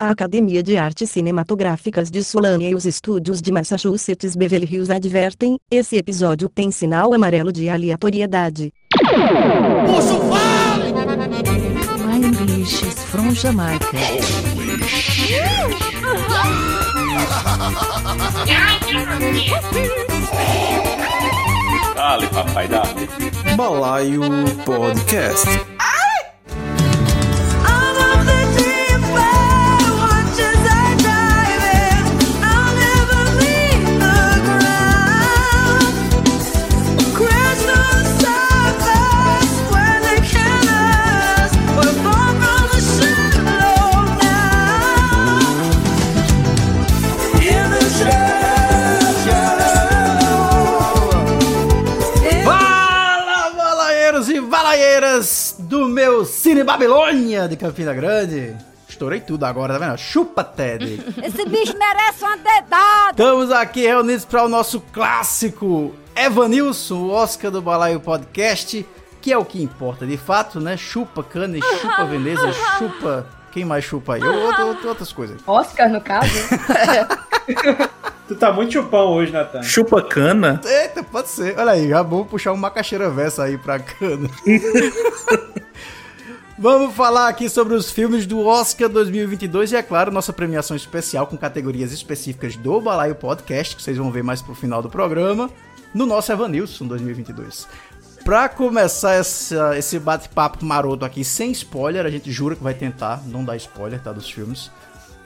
A Academia de Artes Cinematográficas de Solânia e os estúdios de Massachusetts Beverly Hills advertem: esse episódio tem sinal amarelo de aleatoriedade. Puxa vale! My English is from Jamaica. Dale, papai, dale. Balaio Podcast. Do meu Cine Babilônia de Campina Grande. Estourei tudo agora, tá vendo? Chupa, Ted. Esse bicho merece uma dedada. Estamos aqui reunidos para o nosso clássico Evanilson, o Oscar do Balaio Podcast, que é o que importa de fato, né? Chupa cana, chupa Veneza, chupa... Quem mais chupa aí? Outra- outras coisas. Oscar, no caso. Tu tá muito chupão hoje, Natan. Chupa cana? Eita, pode ser. Olha aí, já vamos puxar uma macaxeira versa aí pra cana. Vamos falar aqui sobre os filmes do Oscar 2022 e, é claro, nossa premiação especial com categorias específicas do Balaio Podcast, que vocês vão ver mais pro final do programa, no nosso Evanilson 2022. Pra começar essa- esse bate-papo maroto aqui sem spoiler, a gente jura que vai tentar não dar spoiler, tá, dos filmes.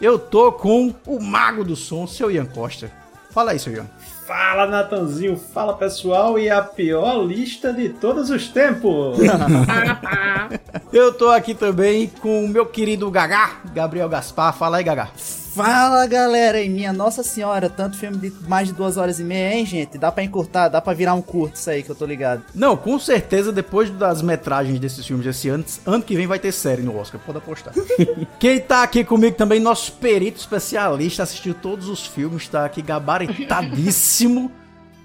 Eu tô com o mago do som, seu Ian Costa. Fala aí, seu Ian. Fala, Natanzinho. Fala, pessoal. E a pior lista de todos os tempos. Eu tô aqui também com o meu querido Gagá, Gabriel Gaspar. Fala aí, Gagá. Fala galera, e minha nossa senhora, tanto filme de mais de duas horas e meia, hein, gente? Dá pra encurtar, dá pra virar um curto isso aí que eu tô ligado. Não, com certeza, depois das metragens desses filmes desse ano, ano que vem vai ter série no Oscar, pode apostar. Quem tá aqui comigo também, nosso perito especialista, assistiu todos os filmes, tá aqui gabaritadíssimo.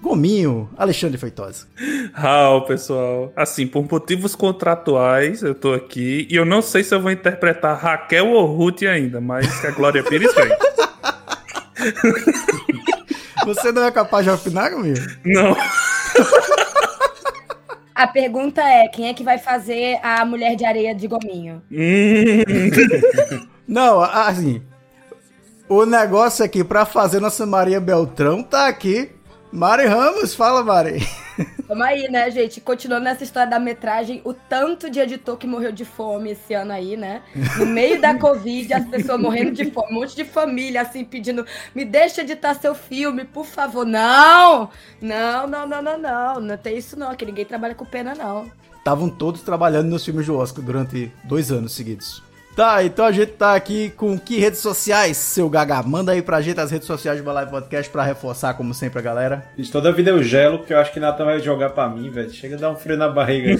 Gominho, Alexandre Feitosa. Raul, pessoal. Assim, por motivos contratuais, eu tô aqui. E eu não sei se eu vou interpretar Raquel ou Ruth ainda, mas que a Glória Pires vem. Você não é capaz de afinar, Gominho? Não. A pergunta é: quem é que vai fazer a mulher de areia de gominho? Hum. Não, assim, o negócio aqui pra fazer nossa Maria Beltrão tá aqui. Mari Ramos, fala, Mari. Vamos aí, né, gente? Continuando nessa história da metragem, o tanto de editor que morreu de fome esse ano aí, né? No meio da Covid, as pessoas morrendo de fome, um monte de família, assim, pedindo: me deixa editar seu filme, por favor. Não! Não, não, não, não, não. Não tem isso, não, que ninguém trabalha com pena, não. Estavam todos trabalhando nos filmes do Oscar durante dois anos seguidos. Tá, então a gente tá aqui com que redes sociais, seu Gaga? Manda aí pra gente as redes sociais do Balai Podcast pra reforçar, como sempre, a galera. Gente, Toda vida eu gelo, porque eu acho que Natan vai jogar pra mim, velho. Chega a dar um frio na barriga.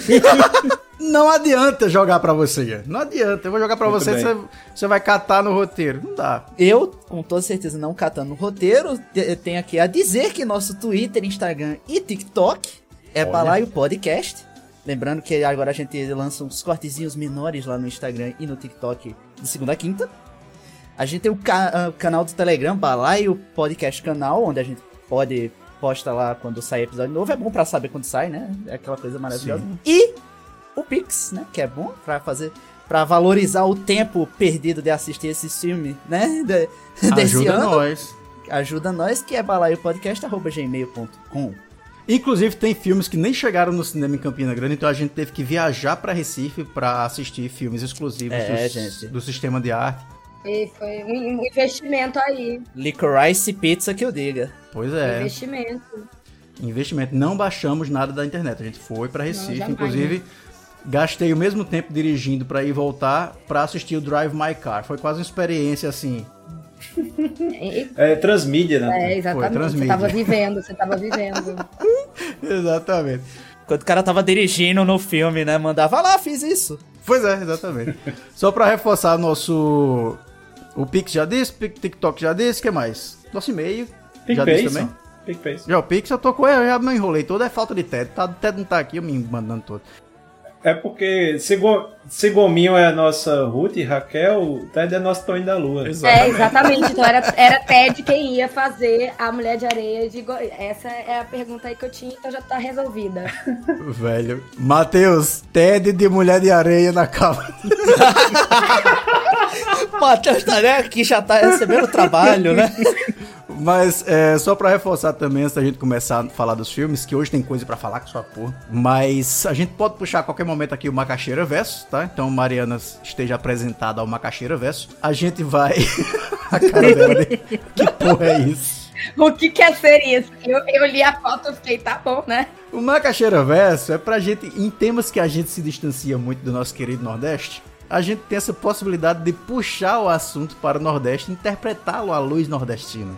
Não adianta jogar pra você. Não adianta. Eu vou jogar pra Muito você, você, você vai catar no roteiro. Não dá. Eu, com toda certeza, não catando o roteiro, te- tenho aqui a dizer que nosso Twitter, Instagram e TikTok é Olha. Balaio Podcast. Lembrando que agora a gente lança uns cortezinhos menores lá no Instagram e no TikTok de segunda a quinta. A gente tem o, ca- ah, canal do Telegram, Balaio Podcast Canal, onde a gente pode posta lá quando sai episódio novo. É bom pra saber quando sai, né? É aquela coisa maravilhosa. E o Pix, né? Que é bom pra fazer. Pra valorizar o tempo perdido de assistir esse filme, né? De- Ajuda ano. nós. Ajuda nós, que é balaiopodcast.gmail.com. Inclusive, tem filmes que nem chegaram no cinema em Campina Grande, então a gente teve que viajar pra Recife pra assistir filmes exclusivos É, dos- gente. do sistema de arte. E foi um investimento aí. Licorice Pizza que eu diga. Pois é. Investimento. Investimento. Não baixamos nada da internet. A gente foi pra Recife, jamais, inclusive. Gastei o mesmo tempo dirigindo pra ir voltar pra assistir o Drive My Car. Foi quase uma experiência assim. É transmídia, né? É, exatamente. Você transmídia. tava vivendo, você tava vivendo. Exatamente. Quando o cara tava dirigindo no filme, né? Mandava lá, fiz isso. Pois é, exatamente. Só pra reforçar nosso. O Pix já disse, Pic- TikTok já disse, o que mais? Nosso e-mail. Já disse também? PicPay. Já o Pix eu tô com eu já me enrolei todo, é falta de TED. Tá, o TED não tá aqui, eu me mandando todo. É porque se, Go, se Gominho é a nossa Ruth e Raquel, o Ted é nosso Tonho da Lua. É, exatamente. Então era, era Ted quem ia fazer a Mulher de Areia de Go... Essa é a pergunta aí que eu tinha, então já tá resolvida. Velho. Matheus, Ted de Mulher de Areia na cama. Matheus tá né, aqui, já tá recebendo trabalho, né? Mas é, só pra reforçar também, antes da gente começar a falar dos filmes, que hoje tem coisa pra falar com sua porra. Mas a gente pode puxar a qualquer momento aqui o Macaxeira Verso, tá? Então, Mariana esteja apresentada ao Macaxeira Verso. A gente vai. a cara dela, que porra é isso? O que quer ser isso? Eu, eu li a foto e fiquei, tá bom, né? O Macaxeira Verso é pra gente, em temas que a gente se distancia muito do nosso querido Nordeste, a gente tem essa possibilidade de puxar o assunto para o Nordeste interpretá-lo à luz nordestina.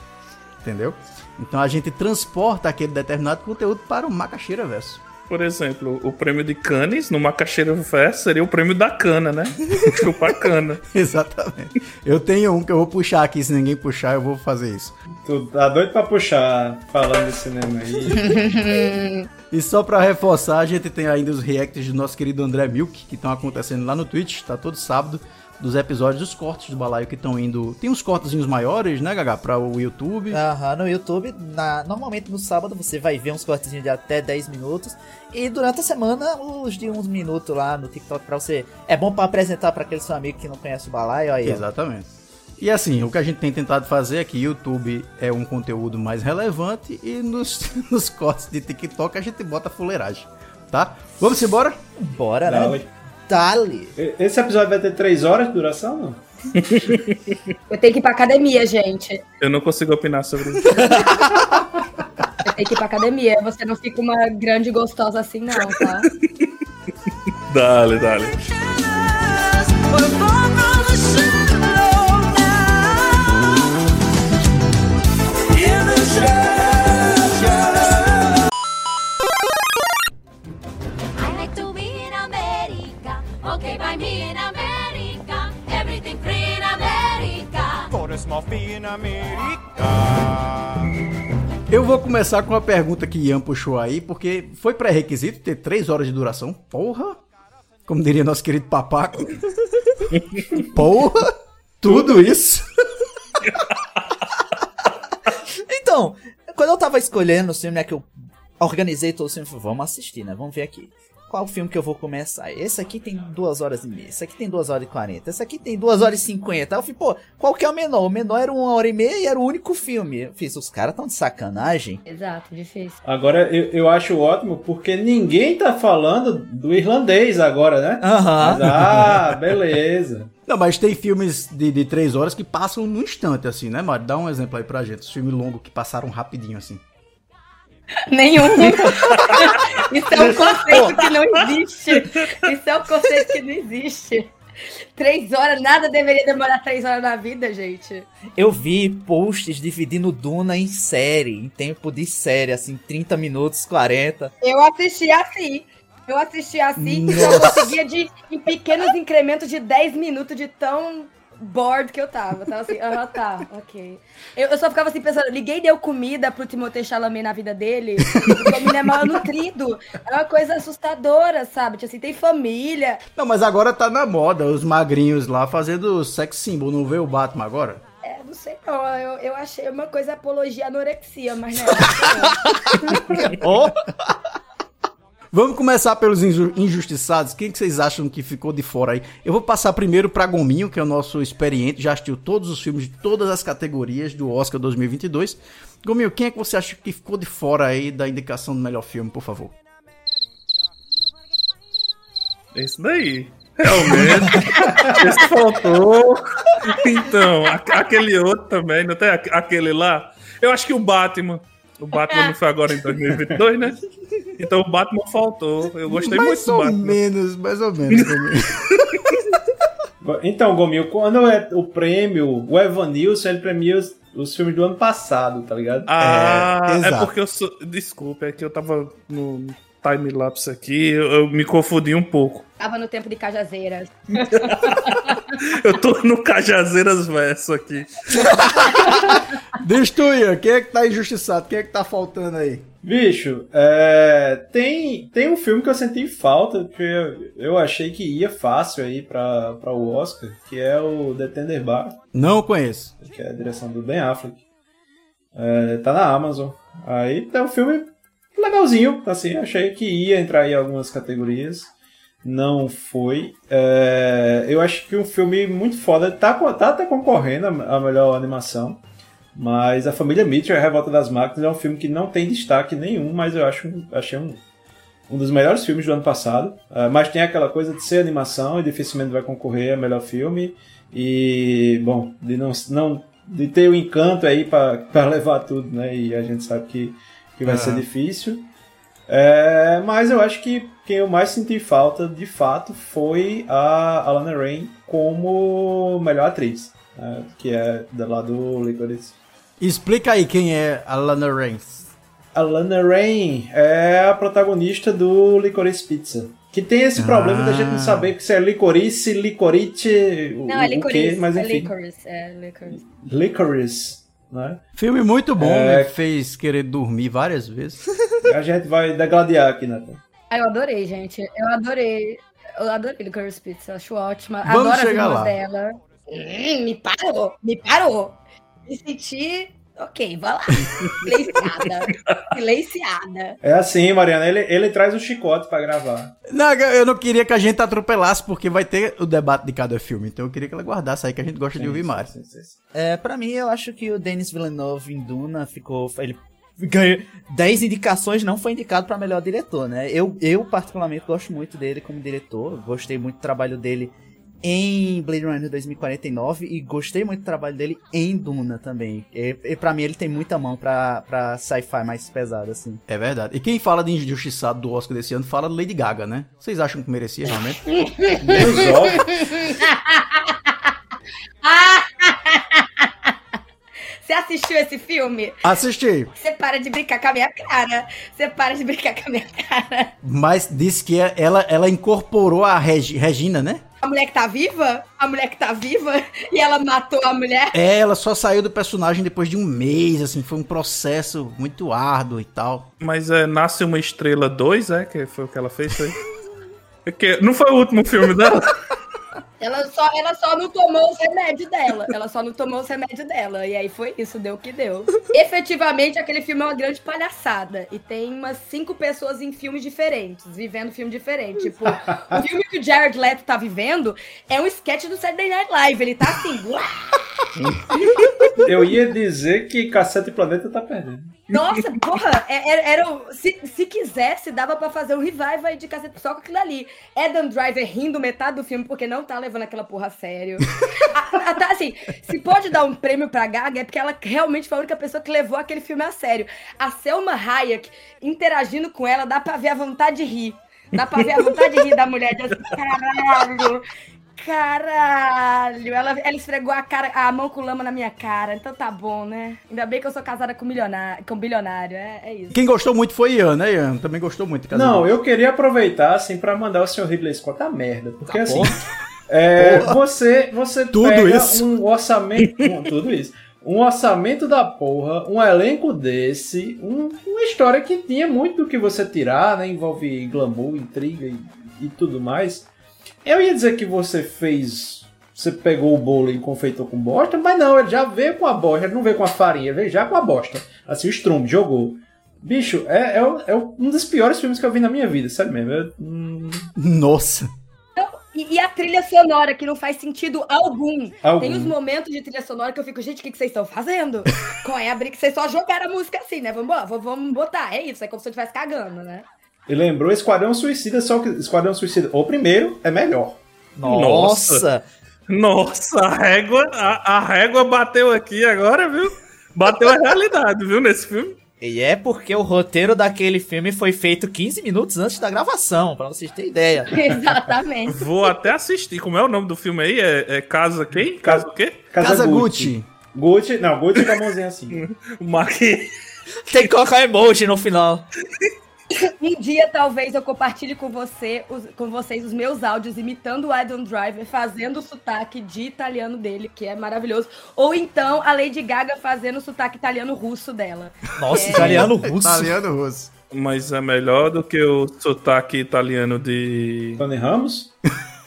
Entendeu? Então a gente transporta aquele determinado conteúdo para o Macaxeira Verso. Por exemplo, o prêmio de Cannes no Macaxeira Verso seria o prêmio da cana, né? Chupar cana. Exatamente. Eu tenho um que eu vou puxar aqui, se ninguém puxar, eu vou fazer isso. Tu tá doido pra puxar, falando de cinema aí. E só pra reforçar, a gente tem ainda os reacts do nosso querido André Milk, que estão acontecendo lá no Twitch, tá todo sábado, dos episódios dos cortes do balaio que estão indo. Tem uns cortezinhos maiores, né, Gaga? Pra o YouTube. Aham, no YouTube, na- normalmente no sábado você vai ver uns cortezinhos de até 10 minutos. E durante a semana, os de uns minutos lá no TikTok pra você. É bom pra apresentar pra aquele seu amigo que não conhece o balaio. Aí, ó. Exatamente. E assim, o que a gente tem tentado fazer é que YouTube é um conteúdo mais relevante e nos, nos cortes de TikTok a gente bota fuleiragem, tá? Vamos embora? Bora, né? Dale. Dale. E- Esse episódio vai ter 3 horas de duração, não? Eu tenho que ir pra academia, gente. Eu não consigo opinar sobre isso. Eu tenho que ir pra academia. Você não fica uma grande gostosa assim, não, tá? Dale, dale. Eu vou começar com uma pergunta que Ian puxou aí, porque foi pré-requisito ter 3 horas de duração. Porra! Como diria nosso querido papaco. Porra! Tudo isso? Então, quando eu tava escolhendo o filme, né, que eu organizei todo o filme, eu falei, vamos assistir, né? Vamos ver aqui. Qual filme que eu vou começar? Esse aqui tem 2 horas e meia, esse aqui tem 2 horas e 40, esse aqui tem 2 horas e 50. Aí eu falei, pô, qual que é o menor? O menor era 1 hora e meia e era o único filme. Eu fiz, os caras tão de sacanagem. Exato, difícil. Agora, eu, eu acho ótimo porque ninguém tá falando do irlandês agora, né? Aham. Mas, ah, beleza. Não, mas tem filmes de, de 3 horas que passam num instante, assim, né, Mário? Dá um exemplo aí pra gente. Os filmes longos que passaram rapidinho, assim. Nenhum. Isso é um conceito que não existe. Isso é um conceito que não existe. Três horas, nada deveria demorar três horas na vida, gente. Eu vi posts dividindo Duna em série, em tempo de série, assim, 30 minutos, 40. Eu assisti assim. Eu assisti assim e eu conseguia de, em pequenos incrementos de 10 minutos de tão bored que eu tava. Tava assim, aham, tá, ok. Eu, eu só ficava assim pensando, liguei deu comida pro Timothée Chalamet na vida dele, porque o menino é malnutrido. É uma coisa assustadora, sabe? Tipo assim, tem família. Não, mas agora tá na moda, os magrinhos lá fazendo sex symbol, não vê o Batman agora? É, não sei não, eu, eu achei uma coisa apologia à anorexia, mas né. Vamos começar pelos inju- injustiçados. Quem que vocês acham que ficou de fora aí? Eu vou passar primeiro pra Gominho, que é o nosso experiente, já assistiu todos os filmes de todas as categorias do Oscar 2022. Gominho, quem é que você acha que ficou de fora aí da indicação do melhor filme, por favor? Esse daí. Realmente. Esse faltou. Então, aquele outro também, não tem aque- aquele lá? Eu acho que o Batman. O Batman não foi agora em 2022, né? Então o Batman faltou. Eu gostei mais muito do ou Batman. menos, mais ou menos. Gominho. Então, Gomil, quando é o prêmio, o Evanilson, ele premia os, os filmes do ano passado, tá ligado? Ah, É, é, porque eu sou. Desculpa, é que eu tava no. Time-lapse aqui, eu, eu me confundi um pouco. Tava no tempo de Cajazeiras. Eu tô no Cajazeiras verso aqui. Ian, quem é que tá injustiçado? Quem é que tá faltando aí? Bicho, é, tem, tem um filme que eu senti falta, que eu, eu achei que ia fácil aí pra, pra o Oscar, que é o The Tender Bar, Não conheço. que é a direção do Ben Affleck. É, tá na Amazon. Aí é um filme legalzinho, assim, achei que ia entrar em algumas categorias. Não foi. É, eu acho que um filme muito foda, tá, tá até concorrendo a melhor animação. Mas A Família Mitchell, A Revolta das Máquinas, é um filme que não tem destaque nenhum, mas eu acho, achei um, um dos melhores filmes do ano passado. Ah, mas tem aquela coisa de ser animação e dificilmente vai concorrer a melhor filme. E, bom, de não, não de ter o encanto aí para levar tudo, né? E a gente sabe que, que vai ser difícil. É, mas eu acho que quem eu mais senti falta, de fato, foi a Alana Rain como melhor atriz. né, que é da lá do Licorice. Explica aí quem é a Lana Reigns. A Lana Rain é a protagonista do Licorice Pizza. Que tem esse problema da gente não saber se é licorice, licorice, o, Não, é o quê, licorice. mas é enfim. licorice. É licorice. Licorice, né? Filme muito bom, É. me fez querer dormir várias vezes. A gente vai degladiar aqui, Nathan. Ah, eu adorei, gente. Eu adorei. Eu adorei Licorice Pizza. Acho ótima. Vamos Adoro chegar irmãs lá. dela. Hum, me parou. Me parou. Me senti... Ok, vai lá. Silenciada. Silenciada. É assim, Mariana, ele, ele traz o chicote pra gravar. Não, eu não queria que a gente atropelasse, porque vai ter o debate de cada filme. Então eu queria que ela guardasse aí, que a gente gosta de ouvir mais. Sim, sim, sim. É, pra mim, eu acho que o Denis Villeneuve em Duna ficou. Ele ganhou 10 indicações, não foi indicado pra melhor diretor, né? Eu, eu, particularmente, gosto muito dele como diretor. Gostei muito do trabalho dele em Blade Runner 2049 e gostei muito do trabalho dele em Duna também. E, e pra mim, ele tem muita mão pra, pra sci-fi mais pesado, assim. É verdade. E quem fala de injustiçado do Oscar desse ano fala de Lady Gaga, né? Vocês acham que merecia realmente? Menos óbvio. Você assistiu esse filme? Assisti, Você para de brincar com a minha cara. Você para de brincar com a minha cara. mas disse que ela, ela incorporou a Regi- Regina, né? A mulher que tá viva? A mulher que tá viva? E ela matou a mulher? É, ela só saiu do personagem depois de um mês, assim, foi um processo muito árduo e tal. Mas é Nasce uma Estrela 2, é? Que foi o que ela fez, foi? É que- não foi o último filme dela? Ela só, ela só não tomou os remédios dela. Ela só não tomou os remédios dela. E aí foi isso, deu o que deu. Efetivamente, aquele filme é uma grande palhaçada. E tem umas cinco pessoas em filmes diferentes, vivendo filme diferente. Tipo, o filme que o Jared Leto tá vivendo é um sketch do Saturday Night Live. Ele tá assim! Eu ia dizer que Cacete Planeta tá perdendo. Nossa, porra, é- era, era o- se, se quisesse, dava pra fazer um revival aí de cacete só com aquilo ali. Adam Driver rindo metade do filme porque não tá levando aquela porra a sério. A- a- tá, assim, se pode dar um prêmio pra Gaga é porque ela realmente foi a única pessoa que levou aquele filme a sério. A Selma Hayek interagindo com ela, dá pra ver a vontade de rir. Dá pra ver a vontade de rir da mulher. De assim, caralho, caralho. Ela, ela esfregou a, cara, a mão com lama na minha cara. Então tá bom, né? Ainda bem que eu sou casada com milionário. Com bilionário. É, é isso. Quem gostou muito foi Ian, né, Ian? Também gostou muito. Não, eu queria aproveitar, assim, pra mandar o senhor Ridley Scott a merda. Porque, Tá assim, bom. É, você, você Tudo pega isso. um orçamento... um- tudo isso. Um orçamento da porra, um elenco desse, um- uma história que tinha muito do que você tirar, né? Envolve glamour, intriga e, e tudo mais. Eu ia dizer que você fez... Você pegou o bolo e confeitou com bosta, mas não, ele já veio com a bosta, ele não veio com a farinha, ele veio já com a bosta. Assim, o estrume, jogou. Bicho, é, é, é um dos piores filmes que eu vi na minha vida, sério mesmo. Eu, hum, Nossa. E, e a trilha sonora, que não faz sentido algum. Algum. Tem uns momentos de trilha sonora que eu fico, gente, o que, que vocês estão fazendo? Qual é a briga? Vocês só jogaram a música assim, né? Vamos, vamos botar. É isso, é como se eu estivesse cagando, né? e lembrou Esquadrão Suicida, só que Esquadrão Suicida, o primeiro é melhor. Nossa! Nossa, a régua, a, a régua bateu aqui agora, viu? Bateu a realidade, viu, nesse filme. E é porque o roteiro daquele filme foi feito 15 minutos antes da gravação, pra vocês terem ideia. Exatamente. Vou até assistir. Como é o nome do filme aí? É, é Casa quem? Casa o quê? Casa Gucci. Gucci, não, Gucci com a mãozinha assim. O Mark... Tem que colocar emoji no final. Um dia, talvez, eu compartilhe com, você, os- com vocês os meus áudios imitando o Adam Driver, fazendo o sotaque de italiano dele, que é maravilhoso. Ou então a Lady Gaga fazendo o sotaque italiano-russo dela. Nossa, É. italiano russo. Italiano russo. Mas é melhor do que o sotaque italiano de. Tony Ramos?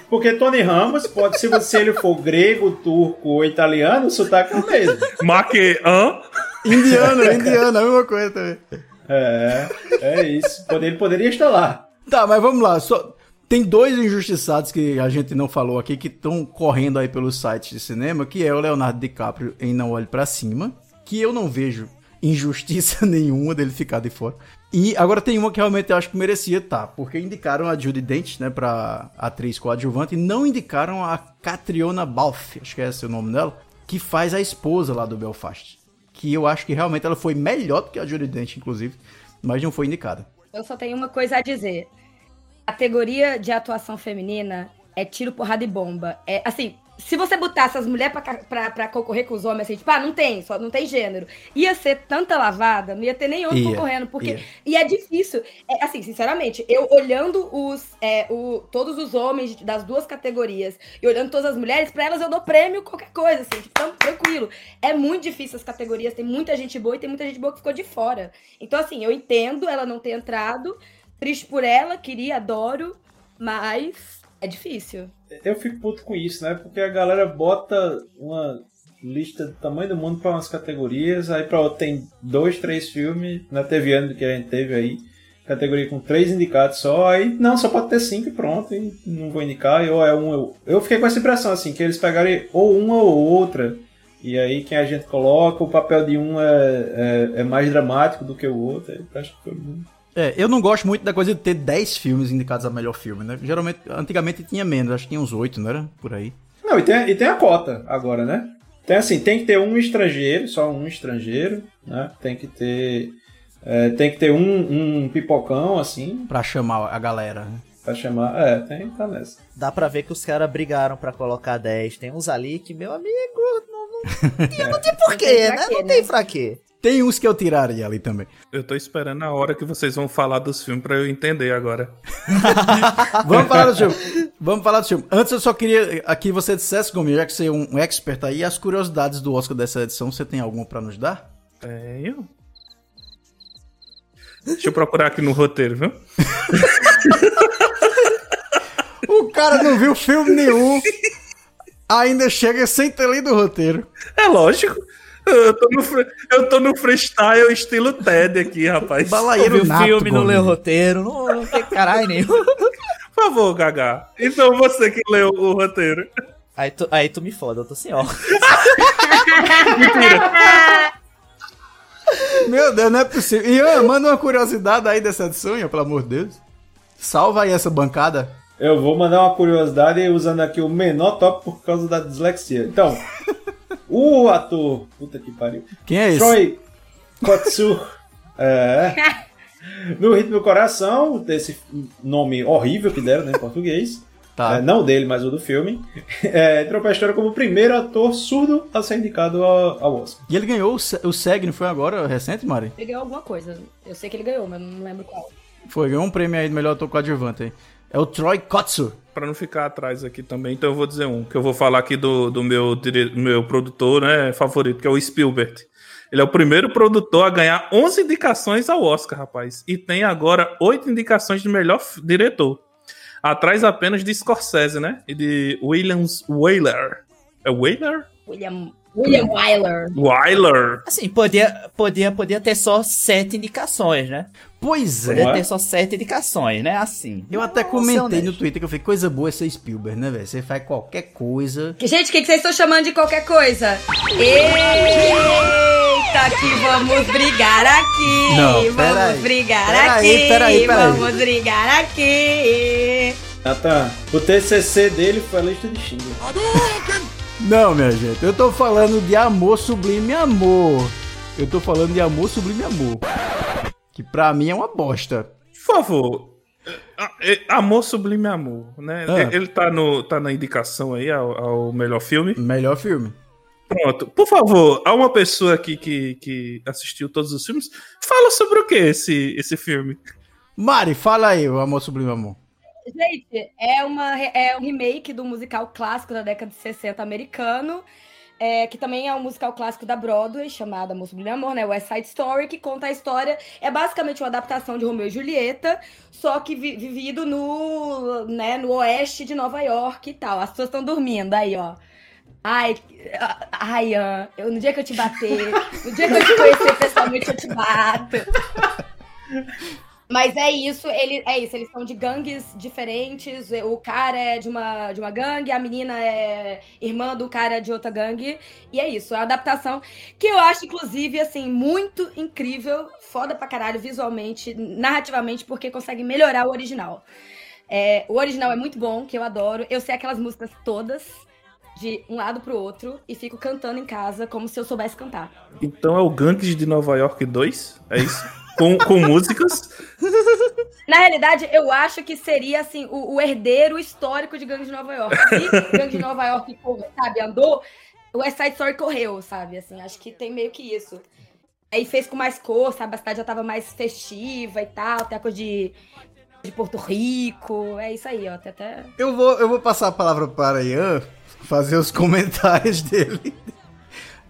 Porque Tony Ramos pode, se, você, ele for grego, turco ou italiano, o sotaque é o mesmo. Maquean? Indiano, indiano, a mesma coisa também. É, é isso. Ele poderia estar lá. Tá, mas vamos lá. Só... Tem dois injustiçados que a gente não falou aqui que estão correndo aí pelos sites de cinema, que é o Leonardo DiCaprio em Não Olhe Pra Cima, que eu não vejo injustiça nenhuma dele ficar de fora. E agora tem uma que realmente eu acho que merecia estar, porque indicaram a Judy Dent, né, pra atriz coadjuvante, e não indicaram a Catriona Balfe, acho que é esse o nome dela, que faz a esposa lá do Belfast. Que eu acho que realmente ela foi melhor do que a Judy Dent, inclusive, mas não foi indicada. Eu só tenho uma coisa a dizer. Categoria de atuação feminina é tiro, porrada e bomba. É assim, se você botasse as mulheres pra concorrer com os homens, assim, tipo, ah, não tem, só não tem gênero. Ia ser tanta lavada, não ia ter nem homem Ia, concorrendo, porque. ia. E é difícil. É, assim, sinceramente, eu olhando os, é, o, todos os homens das duas categorias e olhando todas as mulheres, pra elas eu dou prêmio qualquer coisa, assim, tipo, tão tranquilo. É muito difícil as categorias, tem muita gente boa e tem muita gente boa que ficou de fora. Então, assim, eu entendo ela não ter entrado, triste por ela, queria, adoro, mas é difícil. Eu fico puto com isso, né? Porque a galera bota uma lista do tamanho do mundo para umas categorias, aí pra outra tem dois, três filmes, na TV ano que a gente teve aí, categoria com três indicados só, aí não, só pode ter cinco e pronto, e não vou indicar, ou é um. Eu, eu fiquei com essa impressão, assim, que eles pegarem ou uma ou outra, e aí quem a gente coloca, o papel de um é, é, é mais dramático do que o outro, acho que foi muito. É, eu não gosto muito da coisa de ter 10 filmes indicados a melhor filme, né? Geralmente, antigamente tinha menos, acho que tinha uns 8, não era? Por aí. Não, e tem, e tem a cota agora, né? Tem assim, tem que ter um estrangeiro, só um estrangeiro, né? Tem que ter. é, tem que ter um, um pipocão, assim, Pra chamar a galera. né? pra chamar. É, tem tá nessa. Dá pra ver que os caras brigaram pra colocar 10. Tem uns ali que, meu amigo, não, não, tem, não tem porquê, Não tem né? Não né? tem pra quê. Tem uns que eu tiraria ali também. Eu tô esperando a hora que vocês vão falar dos filmes pra eu entender agora. Vamos falar do filme. Vamos falar do filme. Antes eu só queria que você dissesse, Gomes, já que você é um expert aí, as curiosidades do Oscar dessa edição, você tem alguma pra nos dar? Tenho. Deixa eu procurar aqui no roteiro, viu? O cara não viu filme nenhum, ainda chega sem ter lido o roteiro. É lógico. Eu tô no, fre- eu tô no freestyle estilo TED aqui, rapaz. Não Balaieiro viu nato, filme, não leu o roteiro, não, não tem caralho nenhum. Por favor, Gaga. Então você que leu o roteiro. Aí tu, aí tu me foda, eu tô assim, ó. Meu Deus, não é possível. Ian, manda uma curiosidade aí dessa edição, Ian, pelo amor de Deus. Salva aí essa bancada. Eu vou mandar uma curiosidade usando aqui o menor top por causa da dislexia. Então, o ator. Puta que pariu. Quem é esse? Troy Kotsur. É. No Ritmo do Coração, desse nome horrível que deram né, em português. Tá. É, não dele, mas o do filme. É, entrou pra história como o primeiro ator surdo a ser indicado ao, ao Oscar. E ele ganhou o, Se- o SEG, não foi agora, recente, Mari? Ele ganhou alguma coisa. Eu sei que ele ganhou, mas não lembro qual. Foi, ganhou um prêmio aí de melhor ator coadjuvante aí. É o Troy Kotsu. Pra não ficar atrás aqui também, então eu vou dizer um, que eu vou falar aqui do, do meu, dire... meu produtor né, favorito, que é o Spielberg. Ele é o primeiro produtor a ganhar 11 indicações ao Oscar, rapaz. E tem agora 8 indicações de melhor diretor. Atrás apenas de Scorsese, né? E de Williams Wyler. É Wyler? William, William Wyler. Wyler. Assim, podia, podia, podia ter só sete indicações, né? Pois Podia é. ter só sete indicações, né? Assim. Eu até comentei no. Twitter que eu falei, coisa boa é ser Spielberg, né, velho? Você faz qualquer coisa. Gente, o que, que vocês estão chamando de qualquer coisa? Eita, que vamos brigar aqui! Não, vamos brigar Peraí, aqui! peraí, peraí. Vamos brigar aqui! Natan, o TCC dele foi a lista de Schindler. Não, minha gente, eu tô falando de amor sublime amor. Eu tô falando de amor sublime amor. Que pra mim é uma bosta. Por favor. Amor Sublime Amor, né? Ah. Ele tá, no, tá na indicação aí ao, ao melhor filme. Melhor filme. Pronto. Por favor, há uma pessoa aqui que, que assistiu todos os filmes. Fala sobre o que esse, esse filme? Mari, fala aí, o Amor Sublime Amor. Gente, é, uma, é um remake do musical clássico da década de 60 americano, é, que também é um musical clássico da Broadway, chamado Amor Sublime Amor, né? West Side Story, que conta a história. É basicamente uma adaptação de Romeu e Julieta, só que vi- vivido no, né, no oeste de Nova York e tal. As pessoas estão dormindo aí, ó. Ai, Ian, eu, no dia que eu te bater, no dia que eu te conhecer pessoalmente, eu te bato. Mas é isso, ele, é isso, eles são de gangues diferentes. O cara é de uma, de uma gangue, a menina é irmã do cara de outra gangue. E é isso, é uma adaptação que eu acho, inclusive, assim, muito incrível, foda pra caralho, visualmente, narrativamente, porque consegue melhorar o original. É, o original é muito bom, que eu adoro. Eu sei aquelas músicas todas, de um lado pro outro, e fico cantando em casa como se eu soubesse cantar. Então é o Gangues de Nova York 2? É isso? Com, com músicas? Na realidade, eu acho que seria assim o, o herdeiro histórico de Gangue de Nova York. Se Gangue de Nova York, sabe, andou, o West Side Story correu, sabe? Assim, acho que tem meio que isso. Aí fez com mais cor, sabe? A cidade já tava mais festiva e tal, tem a coisa de, de Porto Rico. É isso aí, ó. Tem até. Eu vou, eu vou passar a palavra para Ian fazer os comentários dele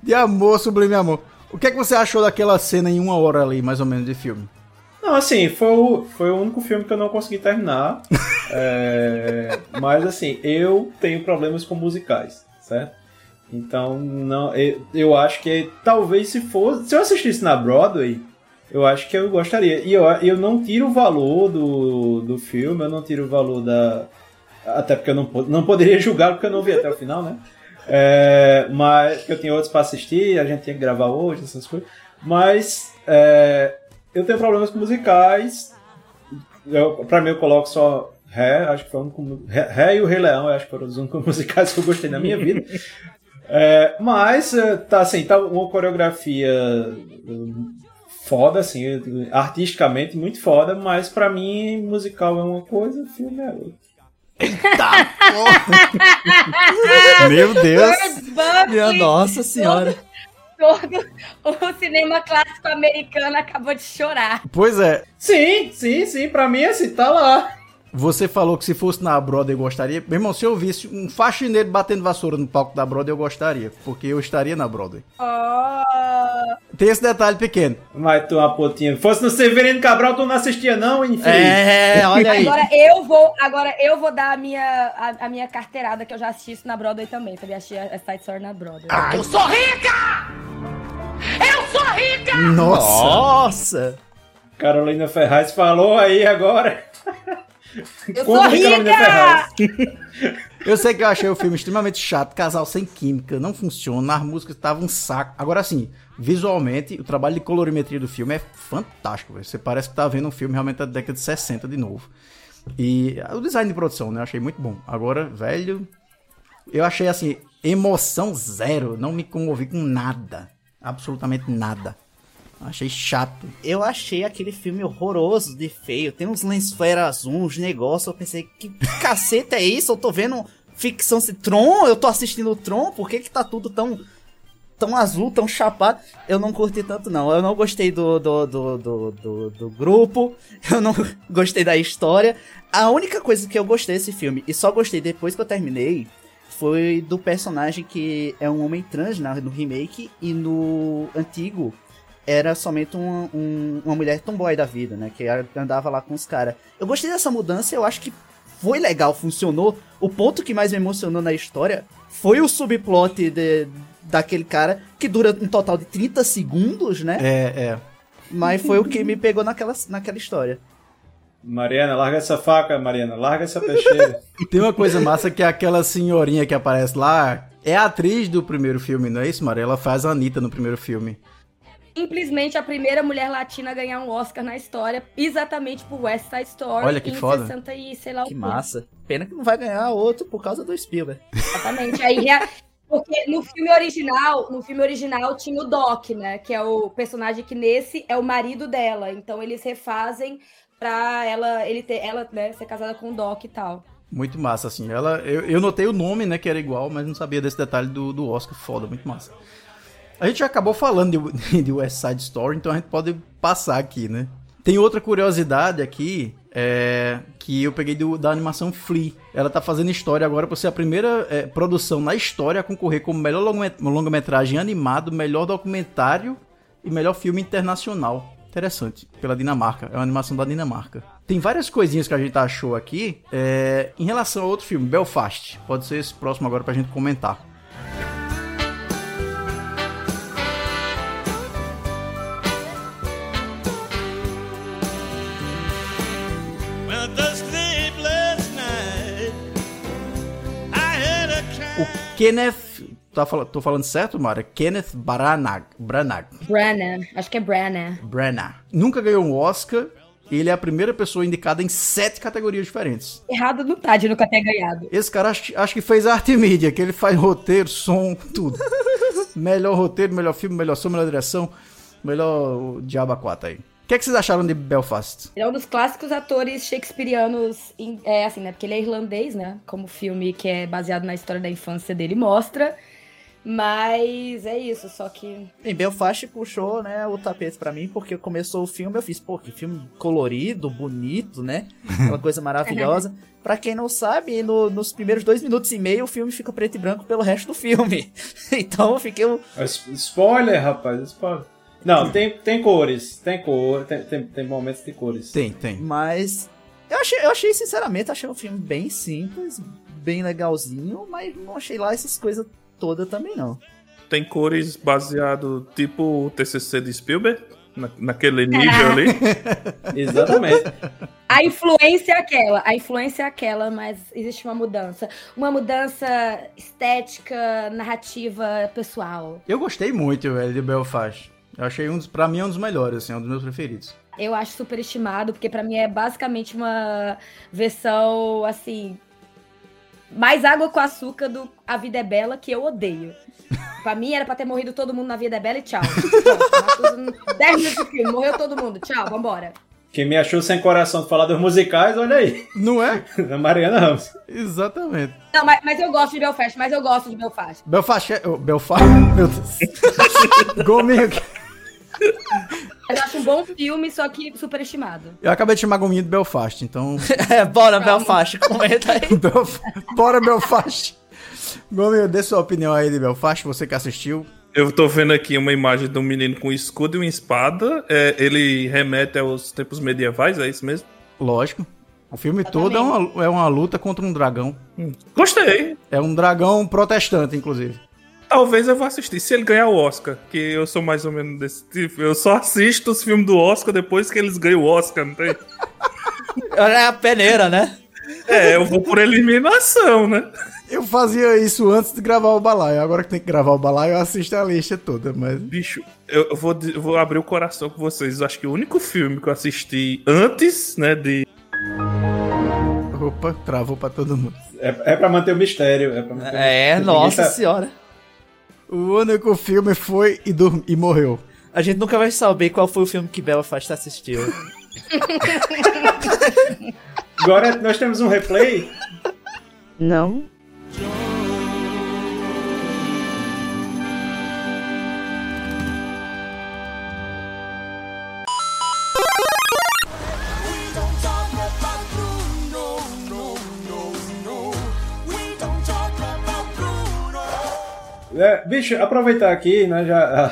de Amor Sublime Amor. O que é que você achou daquela cena em uma hora ali, mais ou menos, de filme? Não, assim, foi o, foi o único filme que eu não consegui terminar. É, mas, assim, eu tenho problemas com musicais, certo? Então, não, eu, eu acho que talvez se fosse. Se eu assistisse na Broadway, eu acho que eu gostaria. E eu, eu não tiro o valor do, do filme, eu não tiro o valor da. Até porque eu não, não poderia julgar, porque eu não vi até o final, né? É, mas eu tenho outros pra assistir, a gente tinha que gravar hoje, essas coisas. Mas é, eu tenho problemas com musicais. Eu, pra mim, eu coloco só Ré, acho que foi único. mu- Ré, Ré e o Rei Leão, acho que foram os únicos musicais que eu gostei na minha vida. É, mas é, tá assim, tá uma coreografia hum, foda, assim, artisticamente muito foda, mas pra mim musical é uma coisa, filme é outra. Meu Deus! Birds, Buckley, Minha nossa senhora. todo o cinema clássico americano acabou de chorar. Pois é, Sim, sim, sim, pra mim assim, tá lá. Você falou que se fosse na Broadway eu gostaria. Meu irmão, se eu visse um faxineiro batendo vassoura no palco da Broadway, eu gostaria. Porque eu estaria na Broadway. Oh, Tem esse detalhe pequeno. Mas tu, uma potinha. Fosse no Severino Cabral, tu não assistia, não, infeliz. É, olha aí. agora eu vou, agora eu vou dar a minha, a, a minha carteirada, que eu já assisti isso na Broadway também. Também achei a Side Story na Broadway. Nossa! Nossa. Carolina Ferraz falou aí agora. eu Como sou rica! Eu sei que eu achei o filme extremamente chato, casal sem química, não funciona, as músicas estavam um saco. Agora assim, visualmente, o trabalho de colorimetria do filme é fantástico, velho. Você parece que tá vendo um filme realmente da década de 60 de novo. E o design de produção, né? Eu achei muito bom. Agora, velho, eu achei assim, emoção zero, não me comovi com nada. Absolutamente nada. Achei chato. Eu achei aquele filme horroroso de feio. Tem uns lençóis azul, uns negócios. Eu pensei, que caceta é isso? Eu tô vendo ficção de Tron? Eu tô assistindo Tron? Por que que tá tudo tão tão azul, tão chapado? Eu não curti tanto, não. Eu não gostei do, do, do, do, do, do grupo. Eu não gostei da história. A única coisa que eu gostei desse filme, e só gostei depois que eu terminei, foi do personagem que é um homem trans na- no remake e no antigo era somente um- um- uma mulher tomboy da vida, né? Que andava lá com os caras. Eu gostei dessa mudança, eu acho que foi legal, funcionou. O ponto que mais me emocionou na história foi o subplot de- daquele cara, que dura um total de 30 segundos, né? É, é. Mas foi o que me pegou naquela, naquela história. Mariana, larga essa faca, Mariana, larga essa peixeira. Tem uma coisa massa que é aquela senhorinha que aparece lá. É a atriz do primeiro filme, não é isso, Maria? Ela faz a Anitta no primeiro filme. Simplesmente a primeira mulher latina a ganhar um Oscar na história, exatamente por West Side Story. Olha que em foda. 60 e sei lá Que o quê. massa. Pena que não vai ganhar outro por causa do Spielberg. Exatamente. Aí, rea- porque no filme original, no filme original tinha o Doc, né? Que é o personagem que nesse é o marido dela. Então eles refazem pra ela, ele ter, ela né, ser casada com o Doc e tal. Muito massa, assim. Ela, eu, eu notei o nome, né, que era igual, mas não sabia desse detalhe do, do Oscar. Foda, muito massa. A gente já acabou falando de, de West Side Story, então a gente pode passar aqui, né? Tem outra curiosidade aqui, é, que eu peguei do- da animação Flea. Ela tá fazendo história agora por ser a primeira é, produção na história a concorrer como melhor longa- longa-metragem animado, melhor documentário e melhor filme internacional. Interessante, pela Dinamarca. É uma animação da Dinamarca. Tem várias coisinhas que a gente achou aqui. é, em relação a outro filme, Belfast. Pode ser esse próximo agora pra gente comentar. Kenneth. Tá, tô falando certo, Mara? Kenneth Branagh. Branagh. Brennan. Acho que é Brennan. Branagh. Nunca ganhou um Oscar. Ele é a primeira pessoa indicada em sete categorias diferentes. Errado não tá de nunca ter ganhado. Esse cara acho, acho que fez arte mídia, que ele faz roteiro, som, tudo. melhor roteiro, melhor filme, melhor som, melhor direção, melhor Diabo 4 aí. O que, é que vocês acharam de Belfast? Ele é um dos clássicos atores shakespearianos, em- é assim, né? Porque ele é irlandês, né? Como o filme que é baseado na história da infância dele mostra. Mas é isso, só que. Em Belfast puxou, né, o tapete pra mim, porque começou o filme, eu fiz, pô, que filme colorido, bonito, né? Aquela coisa maravilhosa. Pra quem não sabe, no- nos primeiros dois minutos e meio o filme fica preto e branco pelo resto do filme. então eu fiquei. um- Spoiler, rapaz, spoiler. Não, tem, tem cores, tem cor, tem, tem, tem momentos de cores. Tem, tem. Mas. Eu achei, eu achei, sinceramente, achei um filme bem simples, bem legalzinho, mas não achei lá essas coisas todas também, não. Tem cores baseado tipo o TCC de Spielberg, na- naquele nível ali. Exatamente. A influência é aquela, a influência é aquela, mas existe uma mudança. Uma mudança estética, narrativa, pessoal. Eu gostei muito, velho, de Belfast. Eu achei um dos, pra mim, é um dos melhores, assim, é um dos meus preferidos. Eu acho superestimado, porque pra mim é basicamente uma versão, assim, mais água com açúcar do A Vida é Bela, que eu odeio. Pra mim era pra ter morrido todo mundo na Vida é Bela e tchau. Pronto, 10 minutos de filme, morreu todo mundo, tchau, vambora. Quem me achou sem coração de falar dos musicais, olha aí. Não é? A Mariana Ramos. Exatamente. Não, mas, mas eu gosto de Belfast, mas eu gosto de Belfast. Belfast é... oh, Belfast... Meu Deus. Gominho... Mas eu acho um bom filme, só que superestimado. Eu acabei de chamar Gominho de Belfast, então... É, bora, Belfast, comenta aí. Belf- Bora, Belfast! Gominho, dê sua opinião aí de Belfast, você que assistiu. Eu tô vendo aqui uma imagem de um menino com escudo e uma espada. É, ele remete aos tempos medievais, é isso mesmo? Lógico. O filme todo é uma, é uma luta contra um dragão. Gostei. É um dragão protestante, inclusive. Talvez eu vá assistir. Se ele ganhar o Oscar, que eu sou mais ou menos desse tipo, eu só assisto os filmes do Oscar depois que eles ganham o Oscar, não tem? Olha a peneira, né? É, eu vou por eliminação, né? Eu fazia isso antes de gravar o balaio. Agora que tem que gravar o balaio, eu assisto a lista toda, mas... Bicho, eu vou, eu vou abrir o coração com vocês. Eu acho que o único filme que eu assisti antes, né, de. Opa, travou pra todo mundo. É, é pra manter o mistério. É, pra manter o É, mistério. nossa tá- senhora. O único filme foi e, e morreu. A gente nunca vai saber qual foi o filme que Belfast assistiu. Agora nós temos um replay. Não? É, bicho, aproveitar aqui, né, já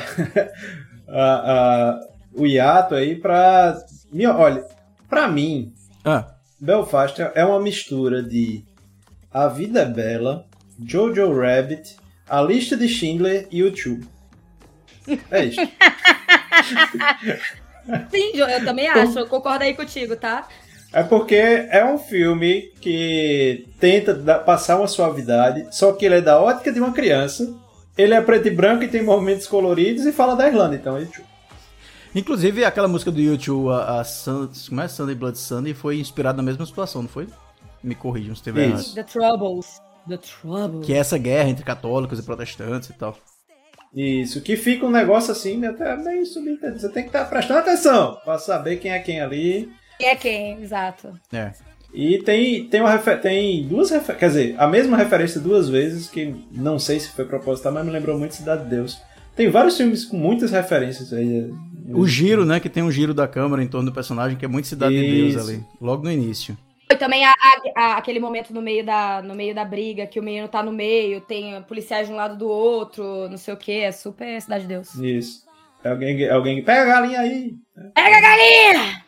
a- a- o hiato aí pra. me- Olha, pra mim, Ah, Belfast é uma mistura de A Vida é Bela, Jojo Rabbit, A Lista de Schindler e YouTube. É isso. Sim, Jo, eu também acho, eu concordo aí contigo, tá? É porque é um filme que tenta passar uma suavidade, só que ele é da ótica de uma criança. Ele é preto e branco e tem momentos coloridos e fala da Irlanda, então é YouTube. Inclusive, aquela música do YouTube, a, a Sun, como é? Sunday Blood Sunday, foi inspirada na mesma situação, não foi? Me corrijam se estiver errado. Isso. The Troubles. The Troubles. Que é essa guerra entre católicos e protestantes e tal. Isso, que fica um negócio assim, né, até meio subentendido. Você tem que estar prestando atenção pra saber quem é quem ali. Quem é quem, exato. É. E tem, tem, uma refer- tem duas referências, quer dizer, a mesma referência duas vezes, que não sei se foi proposital, mas me lembrou muito Cidade de Deus. Tem vários filmes com muitas referências aí, O giro, né? Que tem um giro da câmera em torno do personagem, que é muito Cidade de Deus Isso. ali. Logo no início. E também a- a- a- aquele momento no meio, da, no meio da briga, que o menino tá no meio, tem policiais de um lado do outro, não sei o que, é super Cidade de Deus. Isso. Alguém, alguém pega a galinha aí. Pega a galinha!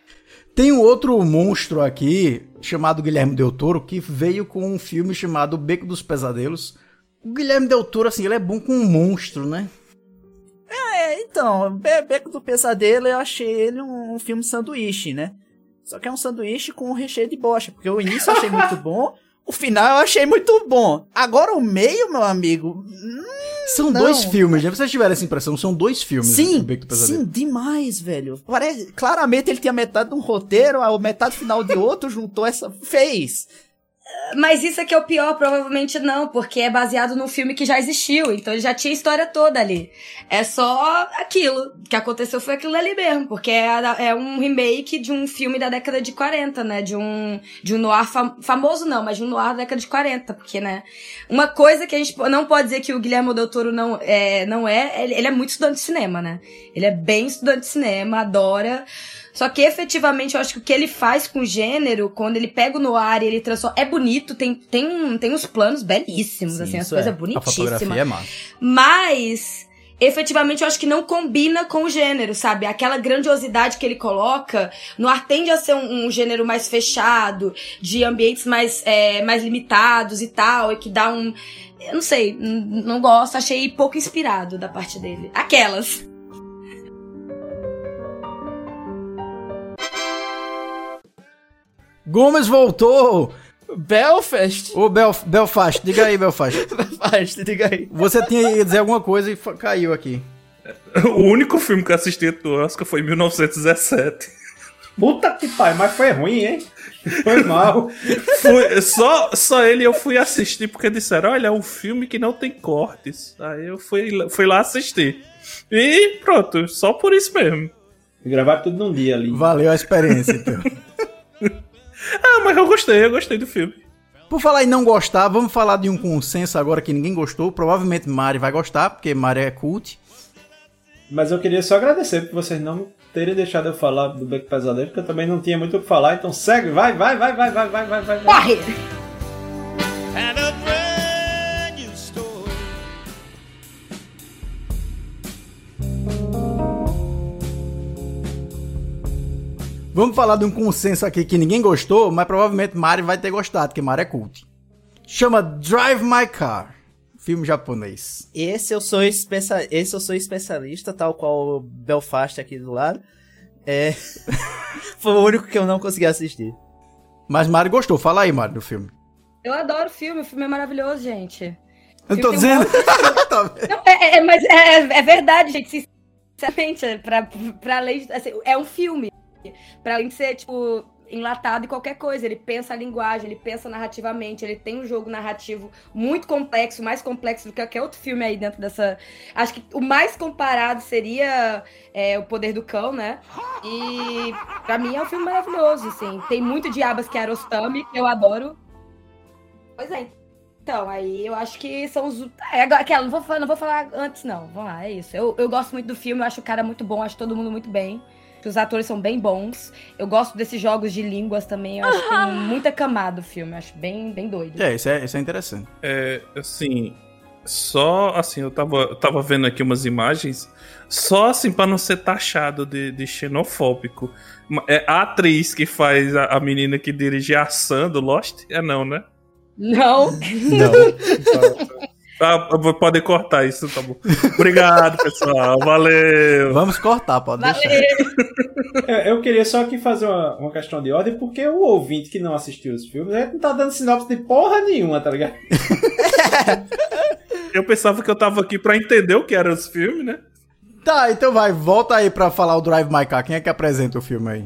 Tem um outro monstro aqui, chamado Guilherme Del Toro, que veio com um filme chamado O Beco dos Pesadelos. O Guilherme Del Toro, assim, ele é bom com um monstro, né? É, então, Be- Beco do Pesadelo, eu achei ele um, filme sanduíche, né? Só que é um sanduíche com um recheio de bosta, porque o início eu achei muito bom, o final eu achei muito bom. Agora o meio, meu amigo, São Não. dois filmes, né? Vocês tiveram essa impressão? São dois filmes. né? Sim, sim, demais, velho. Parece, claramente ele tinha metade de um roteiro, a metade final de outro, juntou essa. Fez. Mas isso é que é o pior, provavelmente não, porque é baseado num filme que já existiu, então ele já tinha a história toda ali. É só aquilo. O que aconteceu foi aquilo ali mesmo, porque é, é um remake de um filme da década de 40, né? De um, de um noir fam- famoso, não, mas de um noir da década de 40, porque, né? Uma coisa que a gente não pode dizer que o Guilherme Del Toro não é, não é ele é muito estudante de cinema, né? Ele é bem estudante de cinema, adora. Só que efetivamente eu acho que o que ele faz com o gênero, quando ele pega o noir e ele transforma. É bonito, tem, tem, tem uns planos belíssimos, Sim, assim, as coisas é. A bonitíssimas. fotografia é massa. Mas, efetivamente, eu acho que não combina com o gênero, sabe? Aquela grandiosidade que ele coloca, no ar tende a ser um, um gênero mais fechado, de ambientes mais, é, mais limitados e tal, e que dá um. Eu não sei, não gosto, achei pouco inspirado da parte dele. Aquelas. Gomes voltou! Belfast? Ô, Belf Belfast, diga aí, Belfast. Belfast, diga aí. Você tinha que dizer alguma coisa e caiu aqui. O único filme que eu assisti do Oscar foi em 1917. Puta que pariu, mas foi ruim, hein? Foi mal. Fui- só, só ele eu fui assistir porque disseram: olha, é um filme que não tem cortes. Aí eu fui, fui lá assistir. E pronto, só por isso mesmo. Gravar tudo num dia ali. Valeu a experiência, então. Ah, mas eu gostei, eu gostei do filme. Por falar em não gostar, vamos falar de um consenso agora que ninguém gostou. Provavelmente Mari vai gostar, porque Mari é cult. Mas eu queria só agradecer por vocês não terem deixado eu falar do Beco Pesadelo, porque eu também não tinha muito o que falar. Então segue, vai, vai, vai, vai, vai, vai, vai. vai. Morre! Vamos falar de um consenso aqui que ninguém gostou, mas provavelmente Mari vai ter gostado, porque Mari é cult. Chama Drive My Car. Filme japonês. Esse eu sou especia... esse eu sou especialista, tal qual o Belfast aqui do lado. É. Foi o único que eu não consegui assistir. Mas Mari gostou. Fala aí, Mari, do filme. Eu adoro o filme, o filme é maravilhoso, gente. Eu tô um dizendo. monte Tá? Não, é, é- mas é, é verdade, gente. Sinceramente, é pra, pra de, assim, é um filme. Pra além de ser, tipo, enlatado em qualquer coisa. Ele pensa a linguagem, ele pensa narrativamente, ele tem um jogo narrativo muito complexo, mais complexo do que qualquer outro filme aí dentro dessa. Acho que o mais comparado seria é, O Poder do Cão, né? E pra mim é um filme maravilhoso, assim. Tem muito diabas que é Arostami, que eu adoro. Pois é. Então, aí eu acho que são os. É, aquela, não vou, falar- não vou falar antes, não. Vamos lá, é isso. Eu, eu gosto muito do filme, eu acho o cara muito bom, acho todo mundo muito bem. Os atores são bem bons. Eu gosto desses jogos de línguas também. Eu acho que tem muita camada o filme. Eu acho bem, bem doido. É, isso é, isso é interessante. É, assim, só assim, eu tava, eu tava vendo aqui umas imagens, só assim pra não ser taxado de, de xenofóbico. É a atriz que faz a, a menina que dirige a Sam do Lost? É não, né? Não. Não. Ah, pode cortar isso, tá bom. Obrigado, pessoal. Valeu. Vamos cortar, pode deixar. Valeu. Eu, eu queria só aqui fazer uma, uma questão de ordem, porque o ouvinte que não assistiu os filmes, ele não tá dando sinopse de porra nenhuma, tá ligado? Eu pensava que eu tava aqui pra entender o que eram os filmes, né? Tá, então vai, volta aí pra falar o Drive My Car. Quem é que apresenta o filme aí?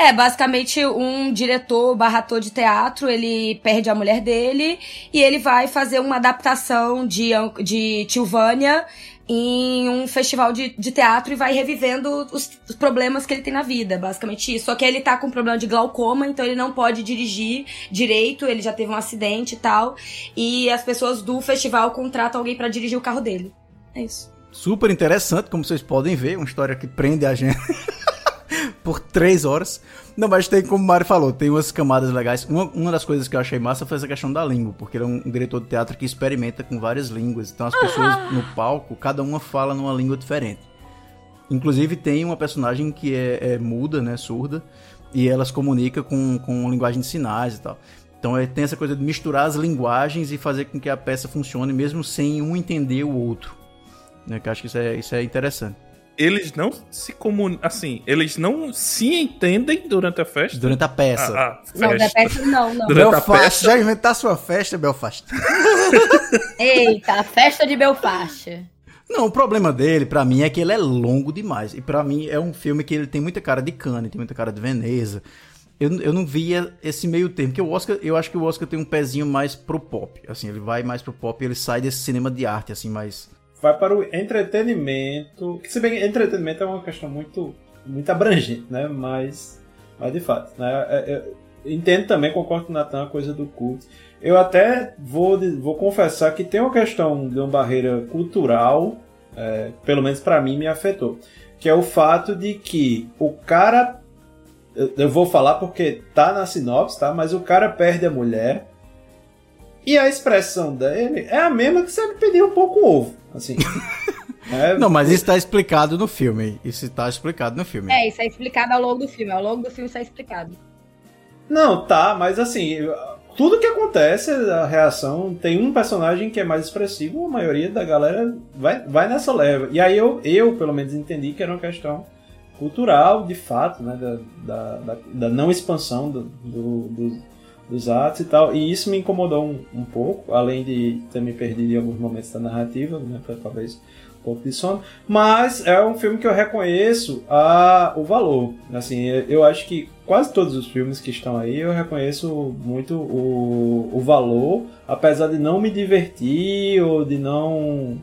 É, basicamente um diretor barra ator de teatro, ele perde a mulher dele e ele vai fazer uma adaptação de, de Tilvânia em um festival de, de teatro e vai revivendo os, os problemas que ele tem na vida, basicamente isso. Só que ele tá com problema de glaucoma, então ele não pode dirigir direito, ele já teve um acidente e tal. E as pessoas do festival contratam alguém pra dirigir o carro dele. É isso. super interessante, como vocês podem ver, uma história que prende a gente por três horas. Não, mas tem, como o Mário falou, tem umas camadas legais. Uma, uma das coisas que eu achei massa foi essa questão da língua, porque ele é um, diretor de teatro que experimenta com várias línguas. Então as pessoas no palco, cada uma fala numa língua diferente. Inclusive tem uma personagem que é, é muda, né, surda, e ela se comunica com, com linguagem de sinais e tal. Então é, tem essa coisa de misturar as linguagens e fazer com que a peça funcione mesmo sem um entender o outro. Né, que eu acho que isso é, isso é interessante. Eles não se comunicam. Assim, eles não se entendem durante a festa. Durante a peça. Ah, ah, Não, da festa. peça não, não. Durante a Belfast, peça. já inventar sua festa, Belfast. Eita, a festa de Belfast. Não, o problema dele, pra mim, é que ele é longo demais. E pra mim é um filme que ele tem muita cara de Cannes, tem muita cara de Veneza. Eu, eu não via esse meio termo, porque o Oscar, eu acho que o Oscar tem um pezinho mais pro pop. Assim, ele vai mais pro pop e ele sai desse cinema de arte, assim, mais. Vai para o entretenimento. Que se bem entretenimento é uma questão muito, muito abrangente, né? Mas, mas de fato, né? É- é- entendo também, concordo com o Natan, a coisa do culto. Eu até vou, vou confessar que tem uma questão de uma barreira cultural, é, pelo menos pra mim, me afetou. Que é o fato de que o cara. Eu, eu vou falar porque tá na sinopse, tá? Mas o cara perde a mulher. E a expressão dele é a mesma que se ele pedir um pouco ovo. Assim. É, Não, mas isso tá explicado no filme. Isso tá explicado no filme. É, isso é explicado ao longo do filme. Ao longo do filme isso é explicado. Não, tá, mas assim, tudo que acontece, a reação, tem um personagem que é mais expressivo, a maioria da galera vai, vai nessa leva. E aí eu, eu, pelo menos, entendi que era uma questão cultural, de fato, né, da, da, da, não expansão do, do- dos- dos atos e tal. E isso me incomodou um, um pouco, além de ter me perdido em alguns momentos da narrativa, né, pra- talvez um pouco de sono. Mas é um filme que eu reconheço a, o valor. Assim, eu- acho que quase todos os filmes que estão aí eu reconheço muito o, o valor, apesar de não me divertir ou de não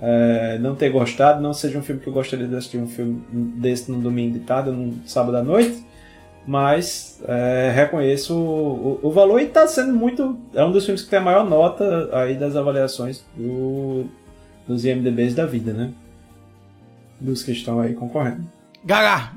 é, não ter gostado, não seja um filme que eu gostaria de assistir um filme desse no domingo de tarde, num sábado à noite, mas é, reconheço o, o- o valor e está sendo muito. É um dos filmes que tem a maior nota aí das avaliações do, dos IMDBs da vida, né? Dos que estão aí concorrendo. Gaga!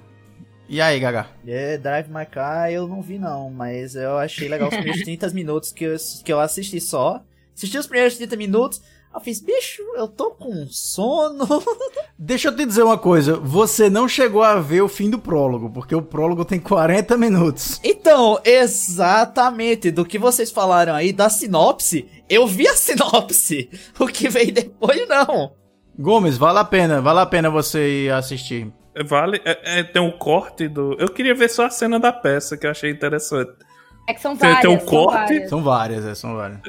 E aí, Gaga? É, Drive My Car eu não vi não, mas eu achei legal os primeiros 30 minutos que eu, que eu assisti só. Assisti os primeiros 30 minutos, eu fiz, bicho, eu tô com sono. Deixa eu te dizer uma coisa. Você não chegou a ver o fim do prólogo, porque o prólogo tem 40 minutos. Então, exatamente, do que vocês falaram aí da sinopse, eu vi a sinopse. O que veio depois, não. Gomes, vale a pena, vale a pena você ir assistir. Vale. é- é, tem um corte do. Eu queria ver só a cena da peça, que eu achei interessante. É que são Tem- várias. tem um são corte? várias. São várias, é, são várias.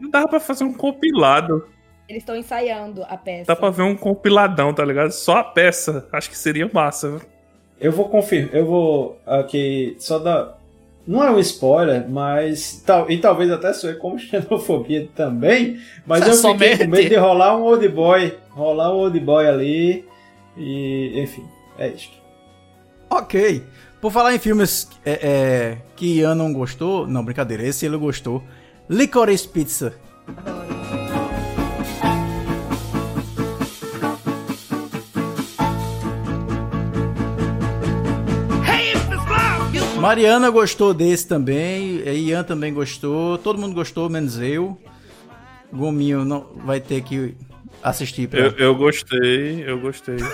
Não dava pra fazer um compilado. Eles estão ensaiando a peça. Dá pra ver um compiladão, tá ligado? Só a peça. Acho que seria massa. viu? Eu vou confirmar, eu vou aqui só dar. Não é um spoiler, mas. Tal, e talvez até soe como xenofobia também. Mas eu fiquei Somente. com medo de rolar um old boy. Rolar um old boy ali. E. Enfim, é isto. Ok. Por falar em filmes é, é, que Ian não gostou, não, brincadeira, esse ele gostou. Licorice Pizza. Mariana gostou desse também, e Ian também gostou, todo mundo gostou, menos eu. Gominho não vai ter que assistir pra... Eu, eu gostei, eu gostei.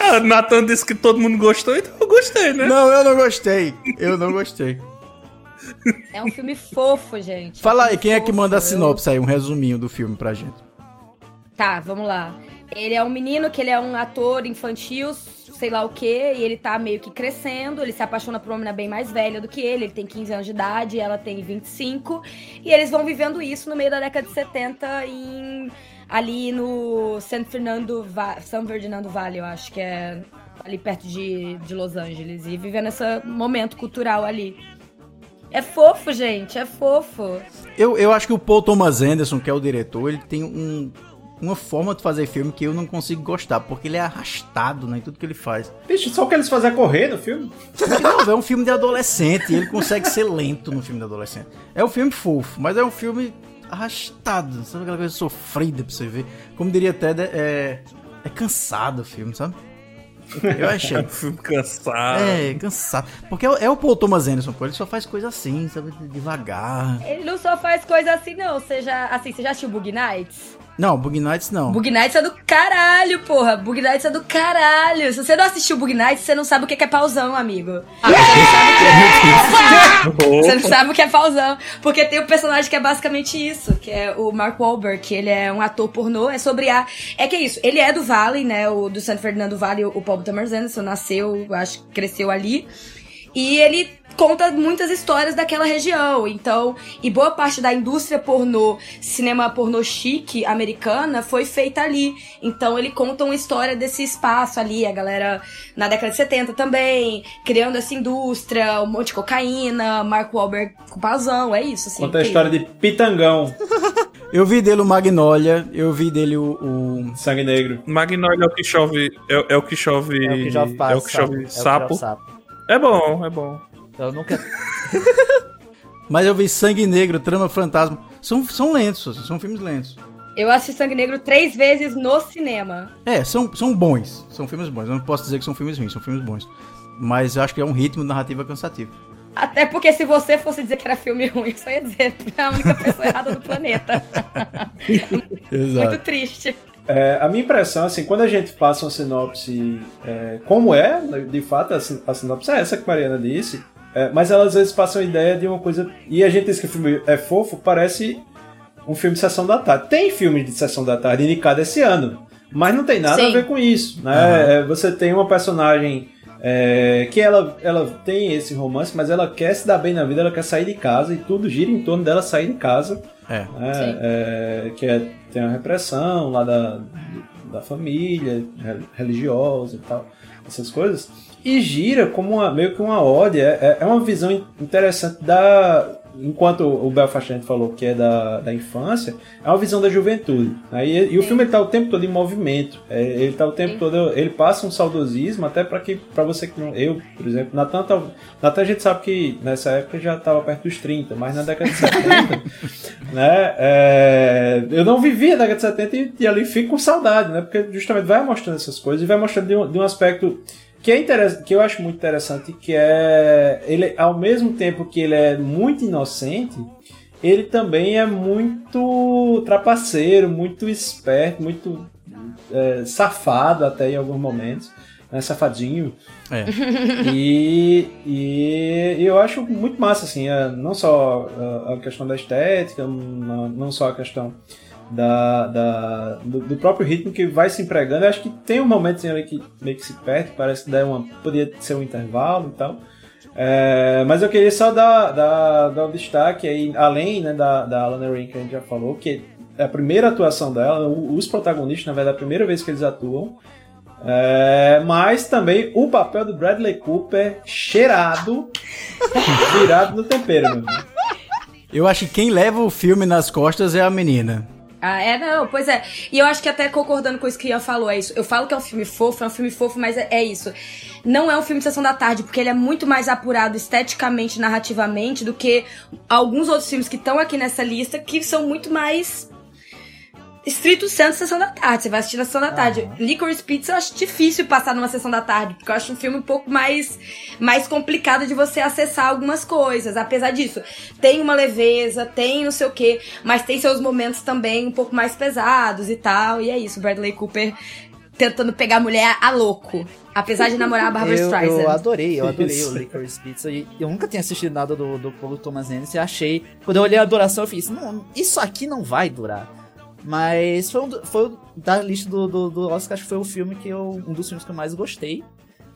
ah, Nathan disse que todo mundo gostou, então eu gostei, né? Não, eu não gostei. Eu não gostei. É um filme fofo, gente. Fala É aí, quem é que manda a Eu- sinopse aí, um resuminho do filme pra gente. Tá, vamos lá. Ele é um menino que ele é um ator infantil, sei lá o quê, e ele tá meio que crescendo, ele se apaixona por uma menina bem mais velha do que ele, ele tem 15 anos de idade, ela tem 25, e eles vão vivendo isso no meio da década de 70 em ali no San Fernando, São Ferdinando Valley, eu acho que é ali perto de, de Los Angeles, e vivendo esse momento cultural ali. É fofo, gente, é fofo. Eu, eu acho que o Paul Thomas Anderson, que é o diretor, ele tem um, uma forma de fazer filme que eu não consigo gostar, porque ele é arrastado né, em tudo que ele faz. Bicho, só o que eles fazem é correr no filme? Não, é um filme de adolescente, e ele consegue ser lento no filme de adolescente. É um filme fofo, mas é um filme arrastado, sabe aquela coisa sofrida pra você ver. Como diria Ted, é, é cansado o filme, sabe? Eu achei. Filme cansado. É, cansado. Porque é, o- é o Paul Thomas Anderson, pô, ele só faz coisa assim, sabe? Devagar. Ele não só faz coisa assim, não. Você já, assim, você já assistiu Bug Nights? Não, Bug Nights não. Bug Nights é do caralho, porra. Bug Nights é do caralho. Se você não assistiu Bug Nights, você não sabe o que é pausão, amigo. Você não sabe o que é... Você não sabe o que é pausão. Porque tem um personagem que é basicamente isso, que é o Mark Wahlberg, que ele é um ator pornô, é sobre a... É que é isso, ele é do Vale, né, o do San Fernando Vale, o Paul Thomas Anderson nasceu, acho que cresceu ali. E ele conta muitas histórias daquela região. Então, e boa parte da indústria pornô, cinema pornô chique americana foi feita ali. Então, ele conta uma história desse espaço ali, a galera na década de 70 também, criando essa indústria, um monte de cocaína, Mark Wahlberg com pausão, é isso, assim. Conta a história de Pitangão, Eu vi dele o Magnolia, eu vi dele o. o- Sangue Negro. Magnolia é o que chove. É, é o que chove. É o que chove é o que chove sapo. sapo. É bom, é bom. Eu nunca. Mas eu vi Sangue Negro, Trama Fantasma. São, são lentos, são filmes lentos. Eu assisti Sangue Negro três vezes no cinema. É, são, são bons. São filmes bons. Eu não posso dizer que são filmes ruins, são filmes bons. Mas eu acho que é um ritmo narrativo cansativo. Até porque se você fosse dizer que era filme ruim, eu só ia dizer que é a única pessoa errada do planeta. Muito triste. É, a minha impressão, assim, quando a gente passa uma sinopse é, como é, de fato, a sinopse é essa que a Mariana disse, é, mas ela às vezes passa uma ideia de uma coisa. E a gente diz que o filme é fofo, parece um filme de sessão da tarde. Tem filme de sessão da tarde indicado esse ano, mas não tem nada a Sim. ver com isso. Né? É, você tem uma personagem. é, que ela, ela tem esse romance, mas ela quer se dar bem na vida, ela quer sair de casa e tudo gira em torno dela sair de casa É. né, é, que é- tem a repressão lá da, da família, re- religiosa e tal, essas coisas. E gira como uma, meio que uma ode, é, é uma visão in- interessante da. Enquanto o Belfast a gente falou que é da, da infância, é uma visão da juventude. né? E, e o filme ele tá o tempo todo em movimento. É, ele tá o tempo todo. Ele passa um saudosismo até para que para você que não. Eu, por exemplo, Natan, tá- Natan a gente sabe que nessa época já estava perto dos 30, mas na década de 70 né? é, eu não vivi a década de 70 e, e ali fico com saudade, né? Porque justamente vai mostrando essas coisas e vai mostrando de um, de um aspecto que é que eu acho muito interessante, que é ele ao mesmo tempo que ele é muito inocente, ele também é muito trapaceiro, muito esperto, muito é, safado até em alguns momentos, né? Safadinho. É. E, e eu acho muito massa, assim, é, não só a, questão da estética, não só a questão da, da- do, do próprio ritmo que vai se empregando. Eu acho que tem um momento ali que meio que se perde, parece que dá uma, poderia ser um intervalo e tal. É, mas eu queria só dar, dar, dar um destaque aí, além né, da, da Alana que a gente já falou, que é a primeira atuação dela, o- os protagonistas, na verdade, é a primeira vez que eles atuam. É, mas também o papel do Bradley Cooper cheirado, virado no tempero, meu. Eu acho que quem leva o filme nas costas é a menina. Ah, é, não, pois é. E eu acho que até concordando com isso que Ian falou, é isso. Eu falo que é um filme fofo, é um filme fofo, mas é, é isso. Não é um filme de sessão da tarde, porque ele é muito mais apurado esteticamente, narrativamente, do que alguns outros filmes que estão aqui nessa lista, que são muito mais estrito senso sessão da tarde. Você vai assistir na sessão da tarde. Licorice Pizza eu acho difícil passar numa sessão da tarde, porque eu acho um filme um pouco mais, mais complicado de você acessar algumas coisas. Apesar disso, tem uma leveza, tem não sei o quê, mas tem seus momentos também um pouco mais pesados e tal. E é isso, Bradley Cooper tentando pegar a mulher a louco. Apesar de namorar a Barbara Eu, Streisand. eu adorei, eu adorei Isso. o Licorice Pizza. E eu nunca tinha assistido nada do, do Paul Thomas Anderson e achei... Quando eu olhei a duração, eu fiz, não, isso aqui não vai durar. Mas foi, um, foi da lista do, do, do Oscar, acho que foi o filme que eu... Um dos filmes que eu mais gostei.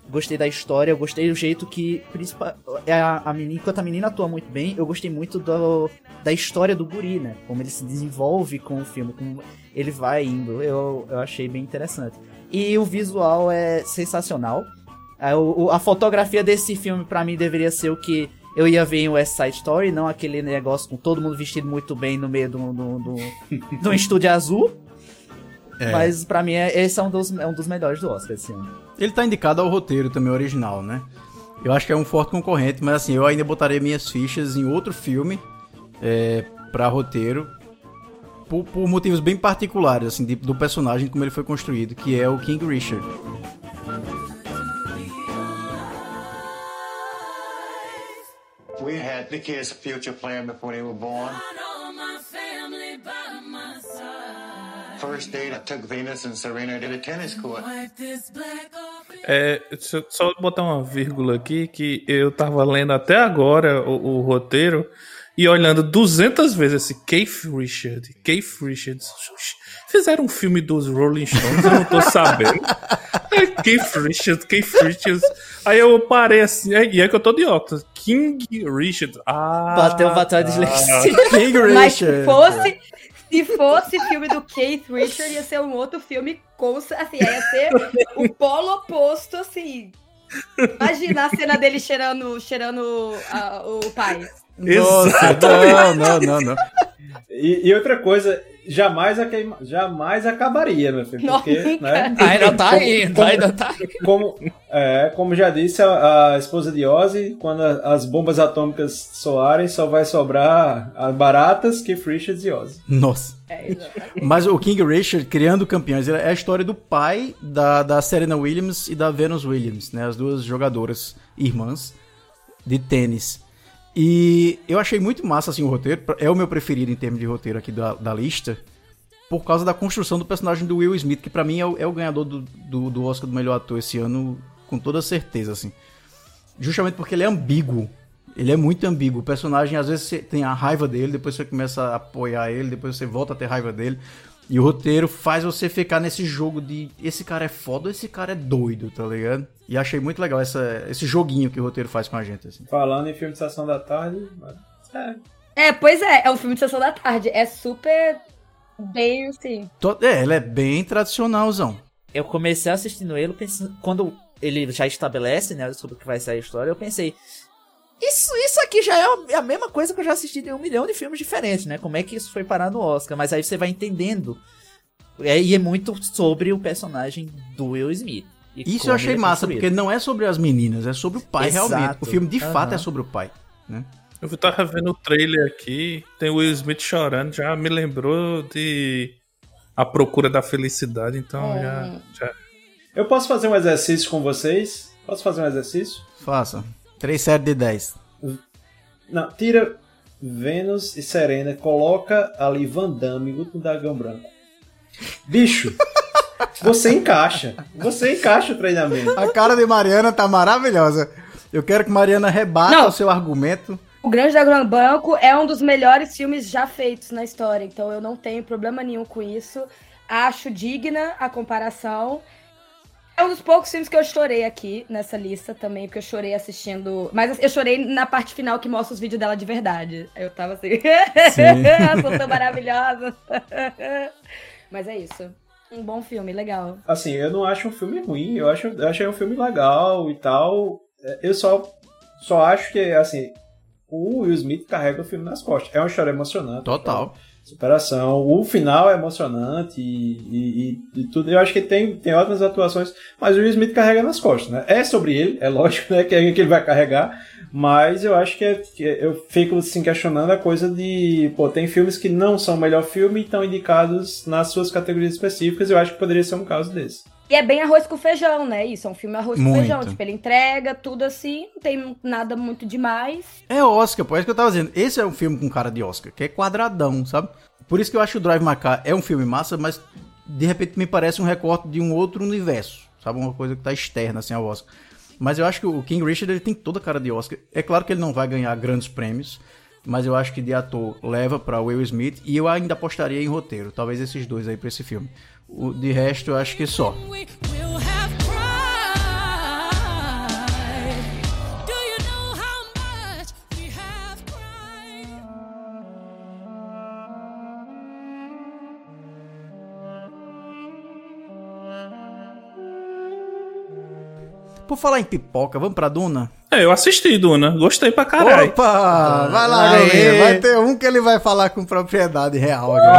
Gostei da história, eu gostei do jeito que... É a, a menina, enquanto a menina atua muito bem, eu gostei muito do, da história do guri, né? Como ele se desenvolve com o filme, como ele vai indo. Eu, eu achei bem interessante. E o visual é sensacional. A, o- a fotografia desse filme, pra mim, deveria ser o que eu ia ver em West Side Story, não aquele negócio com todo mundo vestido muito bem no meio de um do, do, do, estúdio azul. É. Mas pra mim, é, esse é um dos, é um dos melhores do Oscar esse ano. Ele tá indicado ao roteiro também original, né? Eu acho que é um forte concorrente, mas assim, eu ainda botaria minhas fichas em outro filme é, pra roteiro. por, por motivos bem particulares, assim, de- do personagem, como ele foi construído, que é o King Richard. We had as a future plan before they were born. First date, I took Venus and Serena to the tennis court. É, deixa eu só botar uma vírgula aqui que eu tava lendo até agora o, o roteiro e olhando 200 vezes esse Keith Richard, Keith Richards. Fizeram um filme dos Rolling Stones, eu não tô sabendo. É, Keith Richards, Keith Richards. Aí eu parei assim, é- e é que eu tô de óculos. King Richard. Ah, Bateu, bateu a dislexia. King Mas se Richard. fosse, se fosse filme do Keith Richard, ia ser um outro filme com assim, ia ser o polo oposto, assim. Imagina a cena dele cheirando, cheirando o pai. Nossa, não, não, não, não. E, e outra coisa, jamais, a queima- jamais acabaria, meu filho. Porque, Nunca. né? Ainda tá Como- indo, como- ainda tá Como, é, como já disse a, a esposa de Ozzy, quando a- as bombas atômicas soarem, só vai sobrar as baratas, Keith Richards e Ozzy. Nossa. É. Mas o King Richard, criando campeões, é a história do pai da, da Serena Williams e da Venus Williams, né? As duas jogadoras irmãs de tênis. E eu achei muito massa assim o roteiro. É o meu preferido em termos de roteiro aqui da, da lista. Por causa da construção do personagem do Will Smith, que pra mim é o, é o ganhador do, do, do Oscar do melhor ator esse ano, com toda certeza, assim. Justamente porque ele é ambíguo. Ele é muito ambíguo. O personagem, às vezes, você tem a raiva dele, depois você começa a apoiar ele, depois você volta a ter raiva dele. E o roteiro faz você ficar nesse jogo de esse cara é foda ou esse cara é doido, tá ligado? E achei muito legal essa, esse joguinho que o roteiro faz com a gente, assim. Falando em filme de Sessão da Tarde, é, É, pois é, é um filme de sessão da tarde. É super bem assim. É, ele é bem tradicionalzão. Eu comecei assistindo ele, pensando, quando ele já estabelece, né, sobre o que vai ser a história, eu pensei, isso, isso aqui já é a mesma coisa que eu já assisti em um milhão de filmes diferentes, né? Como é que isso foi parar no Oscar? Mas aí você vai entendendo. É, e é muito sobre o personagem do Will Smith. Isso eu achei é massa, porque não é sobre as meninas, é sobre o pai Exato. realmente. O filme de fato Aham. é sobre o pai. Né? Eu tava vendo o trailer aqui, tem o Will Smith chorando, já me lembrou de A Procura da Felicidade, então já, já. Eu posso fazer um exercício com vocês? Posso fazer um exercício? Faça. 3 séries de 10. Não, tira Vênus e Serena, coloca ali Van Damme no Dragão Branco. Bicho, você encaixa. Você encaixa o treinamento. A cara de Mariana tá maravilhosa. Eu quero que Mariana rebata Não. o seu argumento. O Grande Dragão Branco é um dos melhores filmes já feitos na história, então eu não tenho problema nenhum com isso. Acho digna a comparação. É um dos poucos filmes que eu chorei aqui nessa lista também, porque eu chorei assistindo. Mas eu chorei na parte final que mostra os vídeos dela de verdade. Eu tava assim. Sim. Sou tão maravilhosa. Mas é isso. Um bom filme, legal. Assim, eu não acho um filme ruim, eu acho, eu achei um filme legal e tal. É, Eu só, só acho que, assim, o Will Smith carrega o filme nas costas. É uma história emocionante. Total. Superação. O final é emocionante e, e- e- tudo. Eu acho que tem, tem ótimas atuações, mas o Will Smith carrega nas costas, né? É sobre ele, é lógico, né? Que é que ele vai carregar. Mas eu acho que, é- que eu fico assim questionando a coisa de. Pô, tem filmes que não são o melhor filme e estão indicados nas suas categorias específicas. Eu acho que poderia ser um caso desse. E é bem arroz com feijão, né? Isso, é um filme arroz com Muito. feijão. Tipo, ele entrega tudo assim, não tem nada muito demais. É Oscar, pô, é isso que eu tava dizendo. Esse é um filme com cara de Oscar, que é quadradão, sabe? Por isso que eu acho o Drive My Car é um filme massa, mas de repente me parece um recorte de um outro universo, sabe? Uma coisa que tá externa, assim, ao Oscar. Mas eu acho que o King Richard, ele tem toda a cara de Oscar. É claro que ele não vai ganhar grandes prêmios, mas eu acho que de ator leva pra Will Smith e eu ainda apostaria em roteiro. Talvez esses dois aí pra esse filme. O, de resto, eu acho que só. We will have cried. Do you know how much we have cried? Por falar em pipoca, vamos pra Duna? É, eu assisti, Duna. Gostei pra caralho. Opa! Vai lá, Aê. Gabriel. Vai ter um que ele vai falar com propriedade real. agora.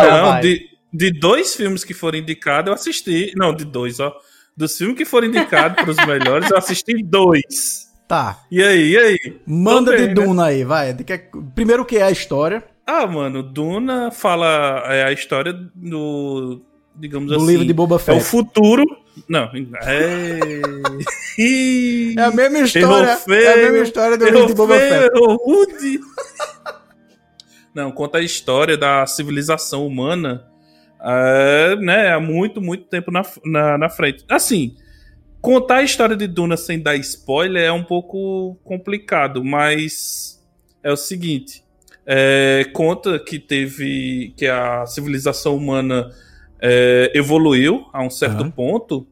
Olha, não, vai. de, de dois filmes que foram indicados, eu assisti. Não, de dois, ó. Dos filmes que foram indicados pros melhores, eu assisti dois. Tá. E aí, e aí? Manda de né? Duna aí, vai. Que- Primeiro o que é a história. Ah, mano, Duna fala é a história do. Digamos Do assim. livro de Boba É o Fett. futuro. Não, é. É a mesma história. Feio, é a mesma história do livro de Boba Fett. rude. Não, conta a história da civilização humana, é, né, há muito, muito tempo na, na, na frente. Assim, contar a história de Duna sem dar spoiler é um pouco complicado, mas é o seguinte, é, conta que teve, que a civilização humana é, evoluiu a um certo Aham. ponto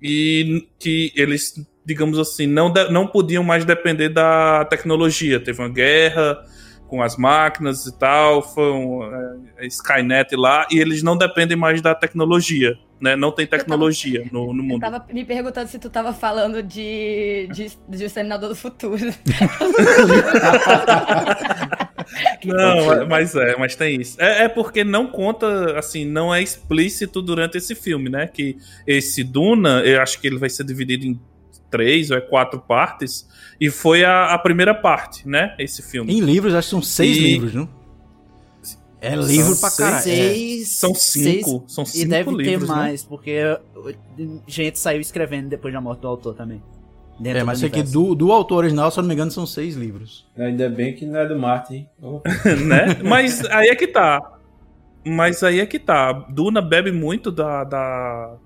e que eles, digamos assim, não, não podiam mais depender da tecnologia. Teve uma guerra com as máquinas e tal, foi um é, Skynet lá, e eles não dependem mais da tecnologia, né? Não tem tecnologia no, no Eu mundo. tava me perguntando se tu tava falando de, de, de O Senador do Futuro. Não, mas é, mas tem isso. É, é porque não conta, assim, não é explícito durante esse filme, né? Que esse Duna, eu acho que ele vai ser dividido em três ou é quatro partes, e foi a, a primeira parte, né? Esse filme. Em livros, acho que são seis E- livros, não? É livro pra caralho. é. Seis, São cinco, são e cinco deve livros, ter né? mais, porque gente saiu escrevendo depois da morte do autor também. É, mas isso aqui universo. do, do autor original, se eu não me engano, são seis livros. Ainda bem que não é do Martin. hein? Oh. né? Mas aí é que tá. Mas aí é que tá. Duna bebe muito da. da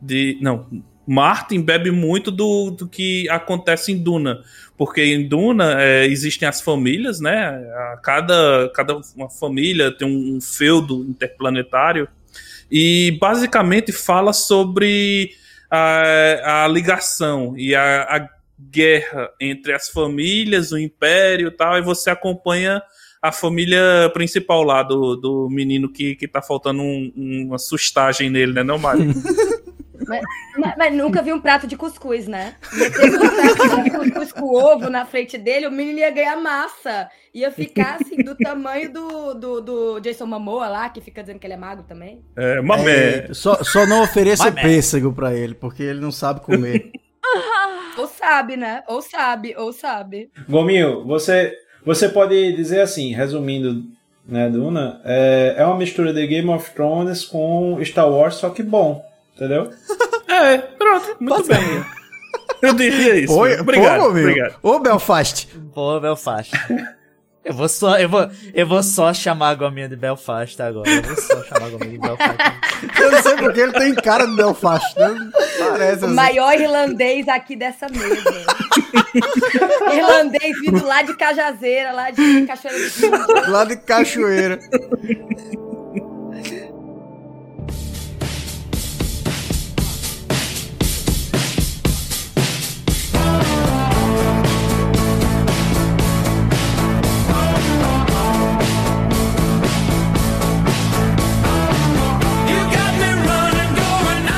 de, não. Martin bebe muito do, do que acontece em Duna. Porque em Duna é, existem as famílias, né? Cada, cada uma família tem um, um feudo interplanetário. E basicamente fala sobre a, a ligação e a, a guerra entre as famílias, o império e tal, e você acompanha a família principal lá do, do menino que, que tá faltando um- uma sustagem nele, né, não, Mário? mas, mas- mas nunca vi um prato de cuscuz, né? Meter um prato de cuscuz com ovo na frente dele, o menino ia ganhar massa. Ia ficar assim, do tamanho do, do, do Jason Momoa lá, que fica dizendo que ele é magro também. É, mamé. Só, só não ofereça Mas, man. pêssego pra ele, porque ele não sabe comer. Ou sabe, né? Ou sabe, ou sabe. Gominho, você, você pode dizer assim, resumindo, né, Duna, é, é uma mistura de Game of Thrones com Star Wars, só que bom, entendeu? É, pronto, muito bem. Eu diria isso. Pô, obrigado, pô, meu. obrigado. Ô, Belfast. Pô, Belfast. Eu vou só, eu vou, eu vou só chamar a gominha de Belfast agora. Eu vou só chamar a gominha de Belfast. Eu não sei porque ele tem cara de Belfast. Né? Parece O assim. maior irlandês aqui dessa mesa. irlandês vindo lá de Cajazeira, lá de Cachoeira do Sul. Lá de Cachoeira.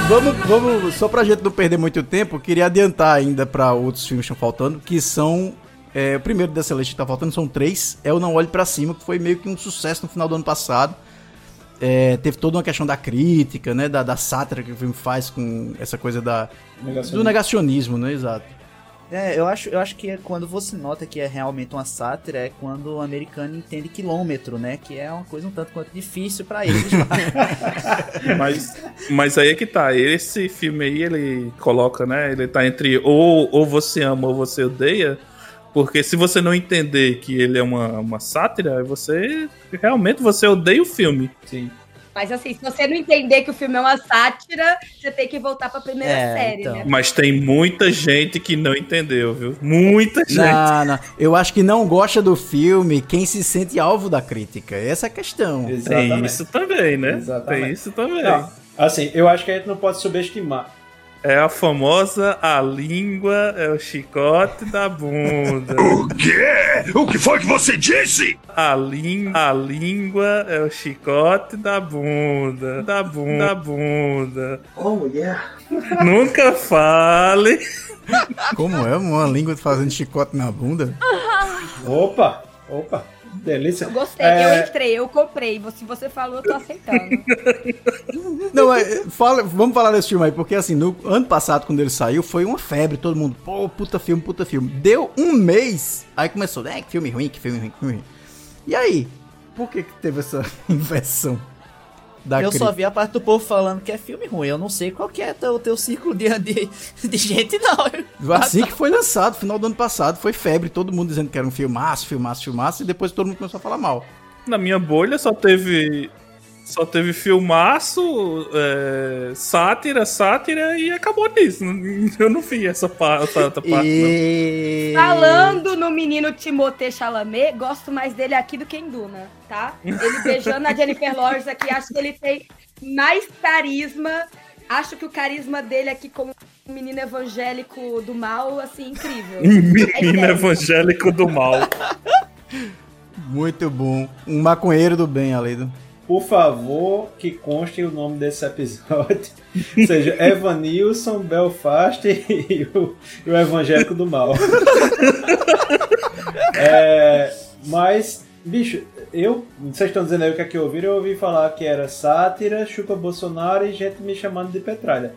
Vamos, vamos, só pra gente não perder muito tempo, eu queria adiantar ainda pra outros filmes que estão faltando, que são. é, o primeiro dessa lista que tá faltando são três. É o Não Olhe Pra Cima, que foi meio que um sucesso no final do ano passado. É, teve toda uma questão da crítica, né? Da, da sátira que o filme faz com essa coisa da, Negacionismo. do negacionismo, né? Exato. É, eu acho, eu acho que é quando você nota que é realmente uma sátira é quando o americano entende quilômetro, né? Que é uma coisa um tanto quanto difícil pra eles lá. Mas, mas aí é que tá. Esse filme aí, ele coloca, né? Ele tá entre ou, ou você ama ou você odeia. Porque se você não entender que ele é uma, uma sátira, você realmente você odeia o filme. Sim. Mas assim, se você não entender que o filme é uma sátira, você tem que voltar pra primeira É, série, então. né? Mas tem muita gente que não entendeu, viu? Muita gente. Não, não. Eu acho que não gosta do filme quem se sente alvo da crítica. Essa é a questão. Tem Exatamente. isso também, né? Exatamente. Tem isso também. Não, assim, eu acho que a gente não pode subestimar. É a famosa a língua é o chicote da bunda. Quê? O que foi que você disse? A, língua, a língua é o chicote da bunda. Da bunda. Da bunda. Oh, yeah. Nunca fale. Como é uma língua fazendo chicote na bunda? Opa, opa, delícia. Eu gostei, É, eu entrei, eu comprei. Se você falou, eu tô aceitando. Não, mas fala, vamos falar desse filme aí, porque assim, no ano passado, quando ele saiu, foi uma febre, todo mundo, pô, puta filme, puta filme. Deu um mês, aí começou, é, que filme ruim, que filme ruim, que filme ruim. E aí? Por que, que teve essa inversão da eu crítica? só vi a parte do povo falando que é filme ruim. Eu não sei qual que é o teu círculo de, de, de gente, não. Assim que foi lançado, final do ano passado, foi febre, todo mundo dizendo que era um filmaço, filmaço, filmaço, e depois todo mundo começou a falar mal. Na minha bolha só teve. Só teve filmaço, é, sátira, sátira e acabou nisso. Eu não vi essa, pa- essa outra parte. não. E... Falando no menino Timothée Chalamet, gosto mais dele aqui do que em Duna, tá? Ele beijando a Jennifer Lawrence aqui, acho que ele tem mais carisma. Acho que o carisma dele aqui como um menino evangélico do mal, assim, incrível. É Menino sério. evangélico do mal. Muito bom. Um maconheiro do bem, Aledo. Por favor, que conste o nome desse episódio. seja Evanilson, Belfast e o, e o Evangélico do Mal. É, mas, bicho, eu. Vocês estão dizendo aí o que é que eu ouvi? Eu ouvi falar que era sátira, chupa Bolsonaro e gente me chamando de petralha.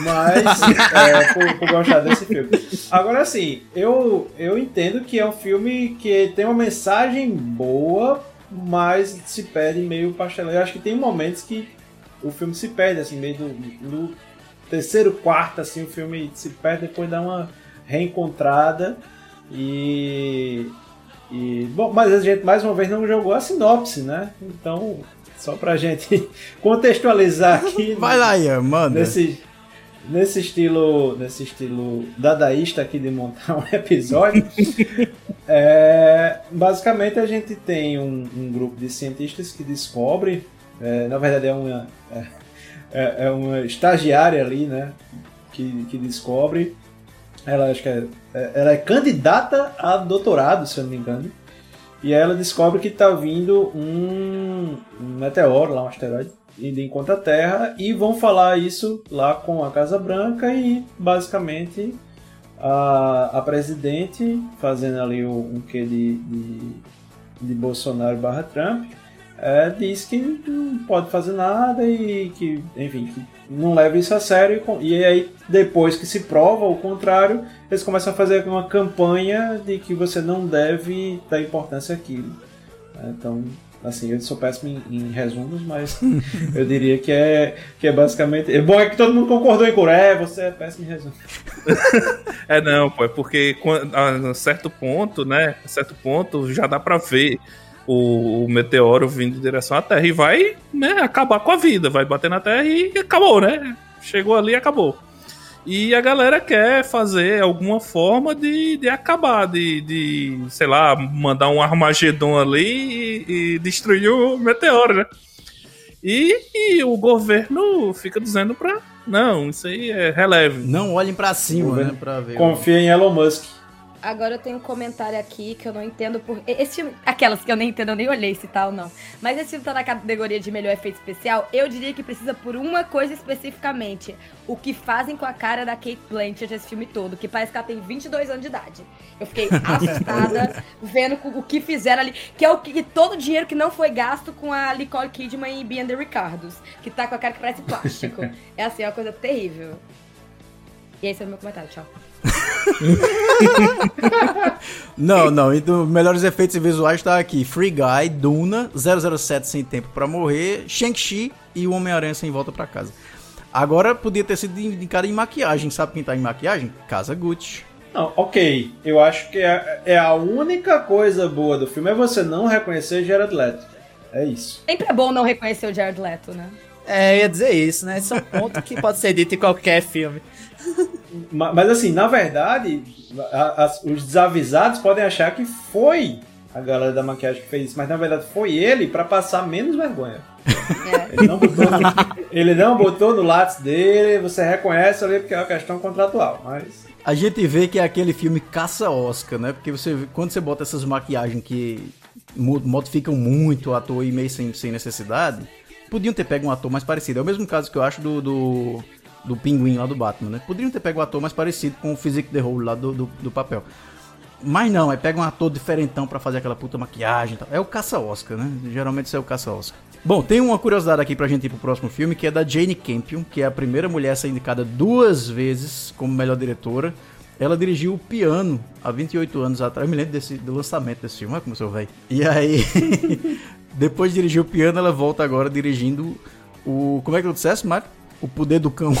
Mas, é, por, por gostar desse filme. Agora, assim, eu, eu entendo que é um filme que tem uma mensagem boa, mas se perde meio pastelão. Eu acho que tem momentos que o filme se perde, assim, meio do, no terceiro, quarto, assim, o filme se perde, depois dá uma reencontrada e. E, bom, mas a gente mais uma vez não jogou a sinopse, né? Então, só pra gente contextualizar aqui. Vai lá, Ian, manda. Nesse, nesse estilo nesse estilo dadaísta aqui de montar um episódio é, basicamente a gente tem um, um grupo de cientistas que descobre é, na verdade é uma é, é uma estagiária ali né que, que descobre. Ela acho que é, é- ela é candidata a doutorado se eu não me engano e aí ela descobre que está vindo um, um meteoro lá um asteroide indo em contra a Terra e vão falar isso lá com a Casa Branca e basicamente a, a presidente fazendo ali o, um quê de, de, de Bolsonaro barra Trump é, diz que não pode fazer nada e que, enfim, que não leva isso a sério. e E aí, depois que se prova o contrário, eles começam a fazer uma campanha de que você não deve dar importância àquilo. Então, assim, eu sou péssimo em, em resumos, mas eu diria que é, que é basicamente. É bom é que todo mundo concordou em cor. É, você é péssimo em resumos. É não, pô, é porque a certo ponto, né? A certo ponto já dá pra ver o, o meteoro vindo em direção à Terra e vai, né, acabar com a vida, vai bater na Terra e acabou, né? Chegou ali e acabou. E a galera quer fazer alguma forma de, de acabar, de, de, sei lá, mandar um Armagedon ali e, e destruir o meteoro, né? E, e o governo fica dizendo pra. Não, isso aí é releve. Não olhem pra cima, né? Pra ver. Confia em Elon Musk. Agora eu tenho um comentário aqui que eu não entendo por. Esse filme. Aquelas que eu nem entendo, eu nem olhei se tal, não. Mas esse filme tá na categoria de melhor efeito especial. Eu diria que precisa por uma coisa especificamente. O que fazem com a cara da Kate Blanchett esse filme todo. Que parece que ela tem 22 anos de idade. Eu fiquei assustada vendo o que fizeram ali. Que é o que todo o dinheiro que não foi gasto com a Nicole Kidman e Bian de Ricardos. Que tá com a cara que parece plástico. é assim, é uma coisa terrível. E esse é o meu comentário, tchau. Não, não. Então, melhores efeitos visuais tá aqui: Free Guy, Duna, 007 Sem Tempo pra Morrer, Shang-Chi e o Homem-Aranha Sem Volta pra Casa. Agora podia ter sido indicado em maquiagem. Sabe quem tá em maquiagem? Casa Gucci. Não, ok. Eu acho que é, é a única coisa boa do filme é você não reconhecer Jared Leto. É isso. Sempre é bom não reconhecer o Jared Leto, né? É, eu ia dizer isso, né? Isso é um ponto que pode ser dito em qualquer filme. Ma- Mas assim, na verdade, as- os desavisados podem achar que foi a galera da maquiagem que fez isso, mas na verdade foi ele pra passar menos vergonha. É. Ele não botou no, ele não botou no lápis dele, você reconhece ali porque é uma questão contratual, mas A gente vê que é aquele filme caça Oscar, né? Porque você quando você bota essas maquiagens que mo- modificam muito o ator e meio sem, sem necessidade, podiam ter pego um ator mais parecido. É o mesmo caso que eu acho do, do, do pinguim lá do Batman, né? Poderiam ter pego um ator mais parecido com o Physique the Hole lá do, do, do papel. Mas não, aí pega um ator diferentão pra fazer aquela puta maquiagem e tal. É o caça-Oscar, né? Geralmente isso é o caça-Oscar. Bom, tem uma curiosidade aqui pra gente ir pro próximo filme, que é da Jane Campion, que é a primeira mulher a ser indicada duas vezes como melhor diretora. Ela dirigiu o Piano há 28 anos atrás. Eu me lembro desse, do lançamento desse filme, olha como eu sou velho. E aí, Depois de dirigir o piano, ela volta agora dirigindo o. Como é que eu dissesse, Mário? O poder do cão.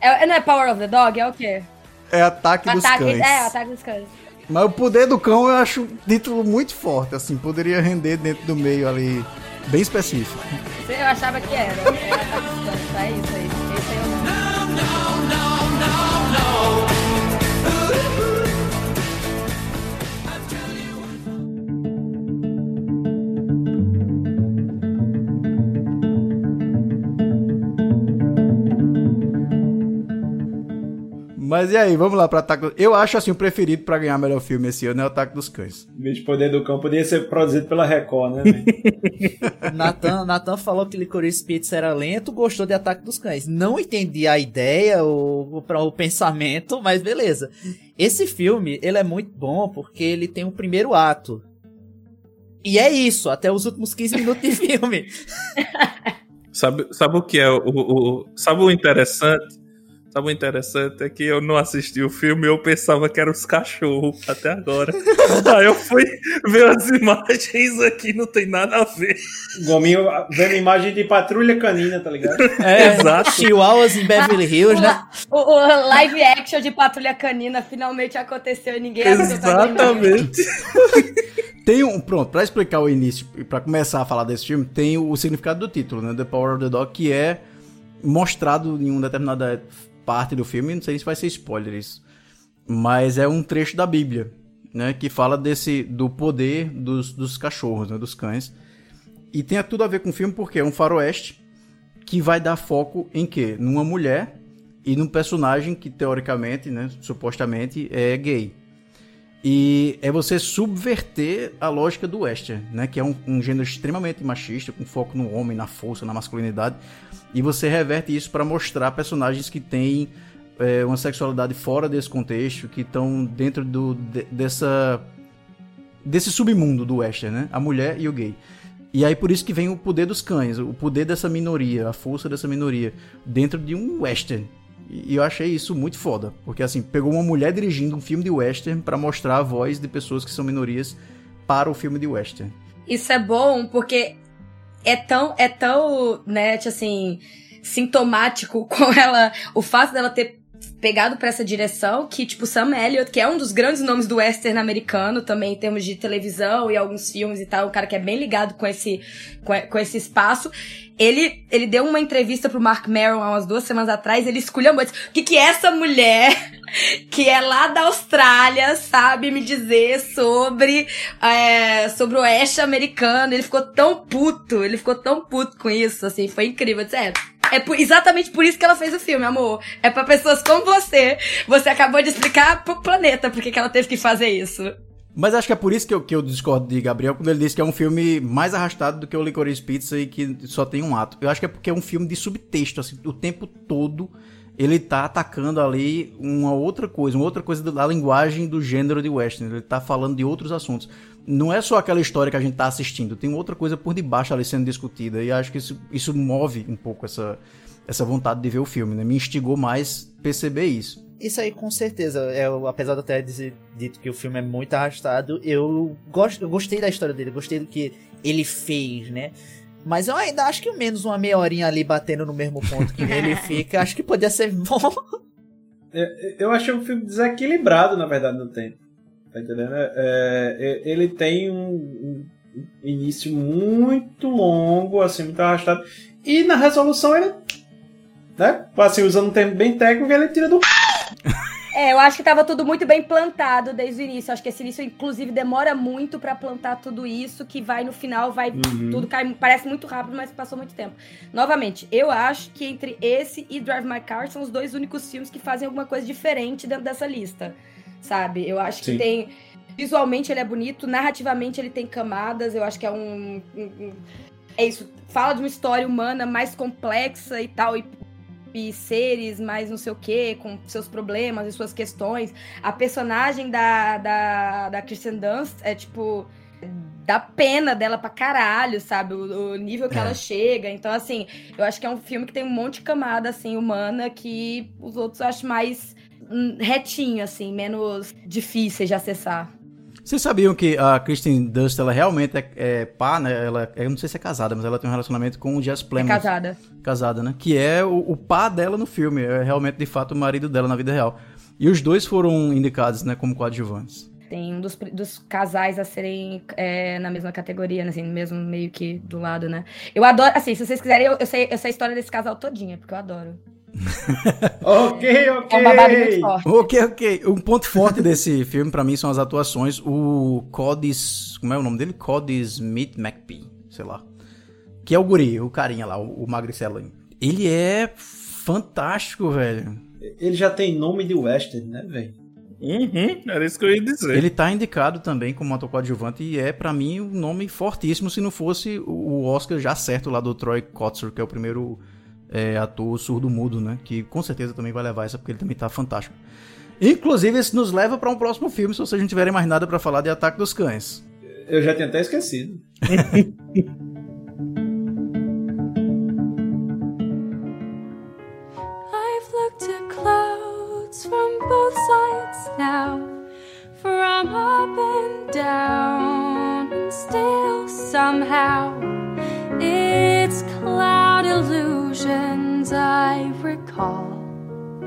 É, não é Power of the Dog? É o quê? É ataque, dos Ataque, cães. é, Ataque dos Cães. Mas o poder do cão eu acho um título muito forte, assim, poderia render dentro do meio ali, bem específico. Eu achava que era. É Ataque dos Cães, tá? É isso aí. Esse aí eu não. Mas e aí, vamos lá pra Ataque Eu acho assim o preferido pra ganhar melhor filme esse ano é o Ataque dos Cães. Vez de Poder do Cão, poderia ser produzido pela Record, né? velho? Nathan, Nathan falou que Licorice Pizza era lento, gostou de Ataque dos Cães. Não entendi a ideia, o, o, o pensamento, mas beleza. Esse filme, ele é muito bom porque ele tem um primeiro ato. E é isso, até os últimos 15 minutos de filme. Sabe, sabe o que é o, o- o- Sabe o interessante? Sabe o interessante? É que eu não assisti o filme e eu pensava que eram os cachorros até agora. Aí eu fui ver as imagens aqui, não tem nada a ver. Gominho vendo imagem de patrulha canina, tá ligado? É, Exato. Chihuahuas em Beverly Hills, né? O, o live action de Patrulha Canina finalmente aconteceu e ninguém Exatamente. Tem um, pronto, pra explicar o início e pra começar a falar desse filme, tem o, significado do título, né? The Power of the Dog, que é mostrado em uma determinada parte do filme, não sei se vai ser spoiler isso, mas é um trecho da Bíblia, né? Que fala desse, do poder dos, dos cachorros, né? Dos cães. E tem tudo a ver com o filme porque é um faroeste que vai dar foco em quê? Numa mulher e num personagem que teoricamente, né, supostamente é gay. E é você subverter a lógica do western, né? Que é um, um gênero extremamente machista, com foco no homem, na força, na masculinidade. E você reverte isso para mostrar personagens que têm é, uma sexualidade fora desse contexto, que estão dentro do, de- dessa desse submundo do western, né? A mulher e o gay. E aí por isso que vem o poder dos cães, o poder dessa minoria, a força dessa minoria dentro de um western. E eu achei isso muito foda, porque assim, pegou uma mulher dirigindo um filme de western pra mostrar a voz de pessoas que são minorias para o filme de western. Isso é bom porque é tão, é tão, né, tipo assim, sintomático com ela, o fato dela ter pegado pra essa direção, que, tipo, Sam Elliott, que é um dos grandes nomes do western americano, também em termos de televisão e alguns filmes e tal, um cara que é bem ligado com esse, com, com esse espaço, ele, ele deu uma entrevista pro Mark Maron há umas duas semanas atrás, ele esculhambou, o que que essa mulher que é lá da Austrália, sabe me dizer sobre, é, sobre o oeste americano. Ele ficou tão puto, ele ficou tão puto com isso, assim, foi incrível. Eu disse, é, é por- exatamente por isso que ela fez o filme, amor. É pra pessoas como você. Você acabou de explicar pro planeta por que ela teve que fazer isso. Mas acho que é por isso que eu, que eu discordo de Gabriel quando ele disse que é um filme mais arrastado do que o Licorice Pizza e que só tem um ato. Eu acho que é porque é um filme de subtexto, assim, o tempo todo ele tá atacando ali uma outra coisa, uma outra coisa da linguagem do gênero de western. Ele tá falando de outros assuntos. Não é só aquela história que a gente tá assistindo, tem outra coisa por debaixo ali sendo discutida. E acho que isso, isso move um pouco essa, essa vontade de ver o filme, né? Me instigou mais perceber isso. Isso aí, com certeza. Eu, apesar de eu ter dizer- dito que o filme é muito arrastado, eu, gosto, eu gostei da história dele, gostei do que ele fez, né? Mas eu ainda acho que menos uma meia horinha ali batendo no mesmo ponto que ele fica, acho que podia ser bom. É, Eu achei um filme desequilibrado, na verdade, no tempo. Tá entendendo? É, é, ele tem um, um início muito longo, assim, muito arrastado. E na resolução ele. Né? Assim, usando um termo bem técnico, ele tira do. É, eu acho que tava tudo muito bem plantado desde o início. Acho que esse início, inclusive, demora muito pra plantar tudo isso, que vai no final, vai Uhum. tudo cai, parece muito rápido, mas passou muito tempo. Novamente, eu acho que entre esse e Drive My Car são os dois únicos filmes que fazem alguma coisa diferente dentro dessa lista, sabe? Eu acho que Sim. tem visualmente ele é bonito, narrativamente ele tem camadas, eu acho que é um, é isso, fala de uma história humana mais complexa e tal e e seres mais não sei o que, com seus problemas e suas questões. A personagem da, da, da Kirsten Dunst é tipo. Dá pena dela pra caralho, sabe? O, o nível que É. ela chega. Então, assim, eu acho que é um filme que tem um monte de camada, assim, humana, que os outros eu acho mais retinho, assim, menos difíceis de acessar. Vocês sabiam que a Kristen Dunst, ela realmente é, é pá, né? Ela, eu não sei se é casada, mas ela tem um relacionamento com o Jess É Plemons. casada. Casada, né? Que é o, o pá dela no filme. É realmente, de fato, o marido dela na vida real. E os dois foram indicados, né? Como coadjuvantes. Tem um dos, dos casais a serem é, na mesma categoria, né, assim, mesmo meio que do lado, né? Eu adoro, assim, se vocês quiserem, eu, eu sei, eu sei a história desse casal todinha, porque eu adoro. Ok, ok. É um babado muito forte. Ok, ok. Um ponto forte desse filme, pra mim, são as atuações. O Codis... Como é o nome dele? Codis Smith McPhee, sei lá. Que é o guri, o carinha lá, o, o magricelo. Ele é fantástico, velho. Ele já tem nome de western, né, velho? Uhum, era isso que eu ia dizer. Ele tá indicado também como ator coadjuvante e é, pra mim, um nome fortíssimo se não fosse o Oscar já certo lá do Troy Kotsur, que é o primeiro é, ator surdo-mudo, né? Que com certeza também vai levar essa, porque ele também tá fantástico. Inclusive, isso nos leva pra um próximo filme, se vocês não tiverem mais nada pra falar de Ataque dos Cães. Eu já tinha até esquecido. I've looked at clouds from both sides now, from up and down, and still somehow it's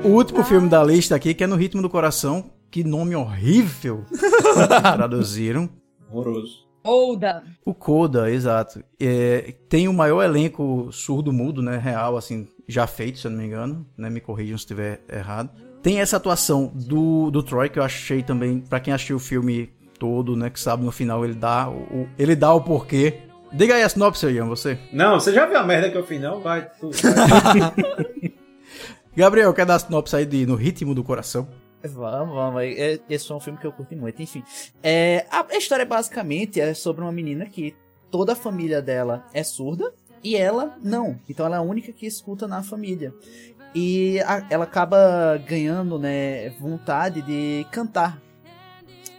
O último filme da lista aqui, que é No Ritmo do Coração. Que nome horrível traduziram. Horroroso. Oda. O Coda, exato. É, tem o maior elenco surdo-mudo, né? Real, assim, já feito, se eu não me engano. Né? Me corrijam se estiver errado. Tem essa atuação do, do Troy, que eu achei também, pra quem assistiu o filme todo, né? Que sabe no final ele dá o, ele dá o porquê. Diga aí a sinopse, Ian, você. Não, você já viu a merda que eu fiz, não? Vai, tu. vai. Gabriel, quer dar a sinopse aí de No Ritmo do Coração? Vamos, vamos. É- Esse foi um filme que eu curti muito. Enfim, é, a a história basicamente é sobre uma menina que toda a família dela é surda e ela não. Então ela é a única que escuta na família. E a- ela acaba ganhando, né, vontade de cantar.